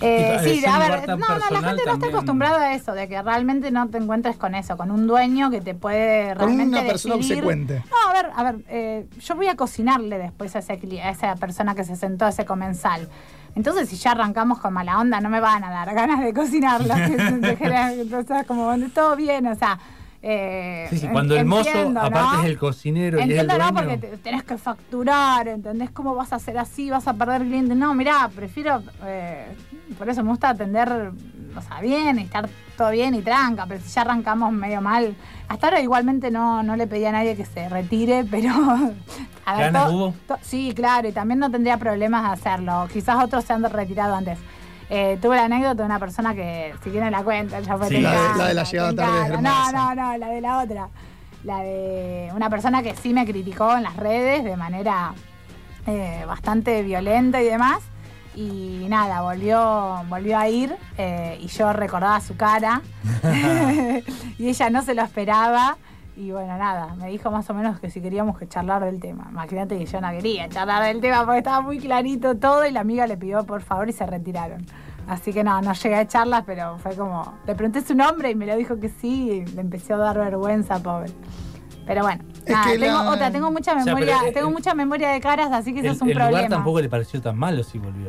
Eh, sí, a ver, no, no, la gente no está acostumbrada a eso, de que realmente no te encuentres con eso, con un dueño que te puede Con realmente una persona decidir- obsecuente. no, a ver, a ver, eh, yo voy a cocinarle después a, ese, cli- a esa persona que se sentó a ese comensal. Entonces, si ya arrancamos con mala onda, no me van a dar ganas de cocinarla. Entonces, como todo bien, o sea. Eh, Sí, sí, cuando el mozo, aparte es el cocinero y es el Entiendo, dueño. ¿no? Porque te- tenés que facturar, ¿entendés? ¿Cómo vas a hacer así? ¿Vas a perder clientes? No, mirá, prefiero. eh, por eso me gusta atender, o sea, bien y estar todo bien y tranca, pero si ya arrancamos medio mal. Hasta ahora igualmente no, no le pedí a nadie que se retire, pero. A ¿Ganas to- hubo? to- sí, claro, y también no tendría problemas de hacerlo. Quizás otros se han retirado antes. Eh, tuve la anécdota de una persona que, si quieren la cuenta, ya fue Sí, la de- la de la llegada tarde hermosa. No, no, no, la de la otra. La de una persona que sí me criticó en las redes de manera eh, bastante violenta y demás. Y nada, volvió, volvió a ir eh, y yo recordaba su cara. y ella no se lo esperaba. Y bueno, nada, me dijo más o menos que si queríamos que charlar del tema. Imagínate que yo no quería charlar del tema porque estaba muy clarito todo y la amiga le pidió por favor y se retiraron. Así que no, no llegué a charlas, pero fue como. Le pregunté su nombre y me lo dijo que sí, y le empezó a dar vergüenza, pobre. Pero bueno, Es nada, que tengo la- otra, tengo mucha O sea, memoria, pero, tengo eh, mucha memoria de caras, así que eso El, es un el lugar problema. tampoco le pareció tan malo si volvió.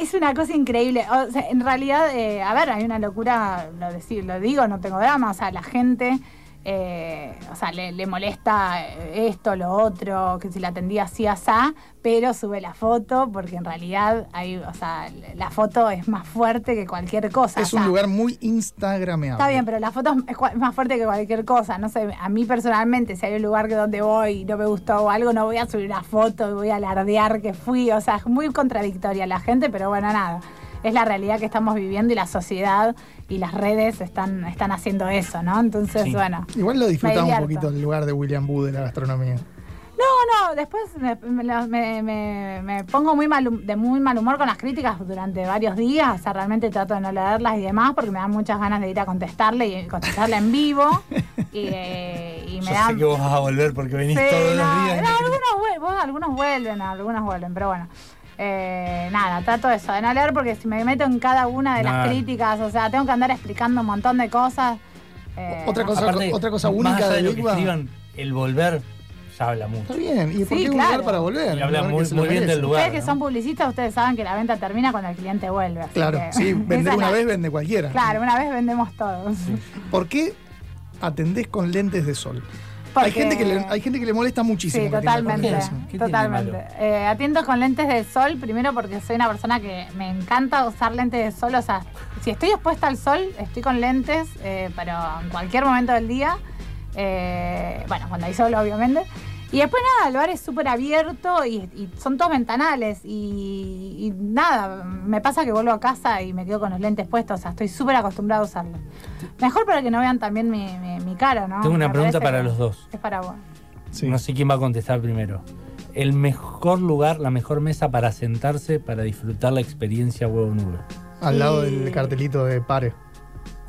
Es una cosa increíble. O sea, en realidad, eh, a ver, hay una locura, lo, decir, lo digo, no tengo drama. O sea, la gente, eh, o sea, le, le molesta esto, lo otro, que si la atendía así, asá, pero sube la foto porque en realidad, hay, o sea, la foto es más fuerte que cualquier cosa. Es o un lugar muy instagrameable. Está bien, pero la foto es más fuerte que cualquier cosa. No sé, a mí personalmente, si hay un lugar que donde voy y no me gustó o algo, no voy a subir una foto y voy a alardear que fui. O sea, es muy contradictoria la gente, pero bueno, nada. Es la realidad que estamos viviendo y la sociedad y las redes están, están haciendo eso, ¿no? Entonces, Sí. bueno. Igual lo disfrutamos un poquito el lugar de William Boo de la gastronomía. No, no, después me, me- me- me- me pongo muy mal, de muy mal humor con las críticas durante varios días. O sea, realmente trato de no leerlas y demás porque me dan muchas ganas de ir a contestarle y contestarle en vivo. y, eh, y me Yo dan. sé que vos vas a volver porque venís Sí, todos no, los días. no, algunos, vuel- algunos vuelven, algunos vuelven, pero bueno. Eh, nada, trato de eso, de no leer porque si me meto en cada una de las críticas, o sea, tengo que andar explicando un montón de cosas. eh, Otra cosa, Aparte, otra cosa más única allá de de lo que escriban, el volver ya habla mucho. Está bien, ¿y por Sí, qué un claro. lugar para volver? Y habla Un muy- bien del lugar. Ustedes que ¿no? son publicistas, ustedes saben que la venta termina cuando el cliente vuelve. así Claro, que- sí, vender una la- vez vende cualquiera. Claro, una vez vendemos todos. ¿Por qué atendés con lentes de sol? Porque- Hay gente, que le, hay gente que le molesta muchísimo. Sí, totalmente. lentes de sol. ¿Qué tiene de Totalmente. Eh, atiendo con lentes de sol, primero porque soy una persona que me encanta usar lentes de sol. O sea, si estoy expuesta al sol, estoy con lentes, eh, pero en cualquier momento del día. Eh, bueno, cuando hay sol, obviamente. Y después nada, el bar es súper abierto y, y son todos ventanales. Y, y nada, me pasa que vuelvo a casa y me quedo con los lentes puestos. O sea, estoy súper acostumbrada a usarlos. Mejor para que no vean también mi, mi- mi cara, ¿no? Tengo una Me pregunta para los dos. Es para vos. Sí. No sé quién va a contestar primero. El mejor lugar, la mejor mesa para sentarse para disfrutar la experiencia huevo nube. Al lado Y- del cartelito de pare.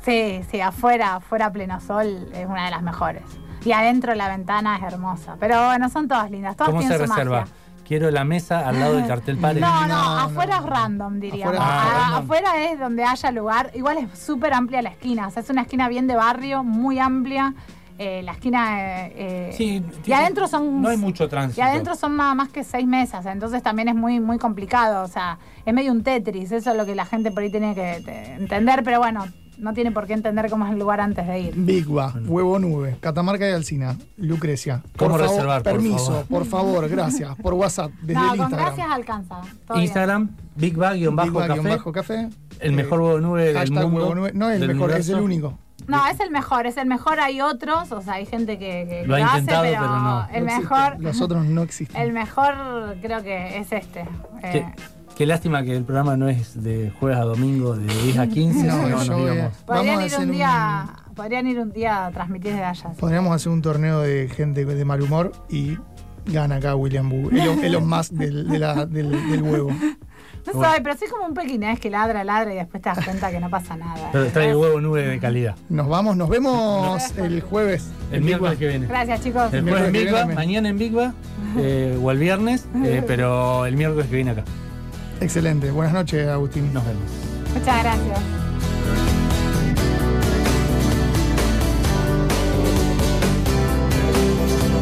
Sí, sí, afuera, afuera a pleno sol es una de las mejores. Y adentro la ventana es hermosa. Pero bueno, son todas lindas, todas ¿Cómo se reserva? magia. Quiero la mesa al lado del cartel pare. No, no, No, afuera no. es random, diríamos. Afuera es Ah, random. afuera es donde haya lugar. Igual es súper amplia la esquina. O sea, es una esquina bien de barrio, muy amplia. Eh, la esquina. eh, eh, Sí, y tiene- adentro son. No hay mucho tránsito. Y adentro son más, más que seis mesas, entonces también es muy, muy complicado. O sea, es medio un Tetris, eso es lo que la gente por ahí tiene que te- entender, pero bueno, no tiene por qué entender cómo es el lugar antes de ir. Big Ba, Huevo Nube, Catamarca y Alcina, Lucrecia. ¿Cómo Por favor, reservar, por Permiso, favor? por favor, gracias. Por WhatsApp, desde no, el con Instagram. gracias alcanza. Instagram, Big Bag Big bajo Ba, café. guion bajo café. El Eh, mejor huevo nube del hashtag mundo. Huevo Nube. No es el mejor, es el único. No, es el mejor, es el mejor. Hay otros, o sea, hay gente que, que Lo ha lo hace, intentado, pero, pero no. el No existe. mejor, Los otros no existen. el mejor creo que es este. Eh, Qué lástima que el programa no es de jueves a domingo de 10 a 15. No, no, yo a- íbamos. Podrían ir un día, podrían ir un día a transmitir desde allá. Podríamos hacer un torneo de gente de mal humor y gana acá William Bu. Elon, Elon Musk del, de la- del, del huevo. No sé, pero soy como un pequinés que ladra, ladra y después te das cuenta que no pasa nada. Pero trae el huevo nube de calidad. Nos vamos, nos vemos el jueves. El miércoles que viene. Gracias, chicos. El jueves en Big Va, mañana en Big Va, eh, o el viernes, eh, pero el miércoles que viene acá. Excelente. Buenas noches, Agustín. Nos vemos. Muchas gracias.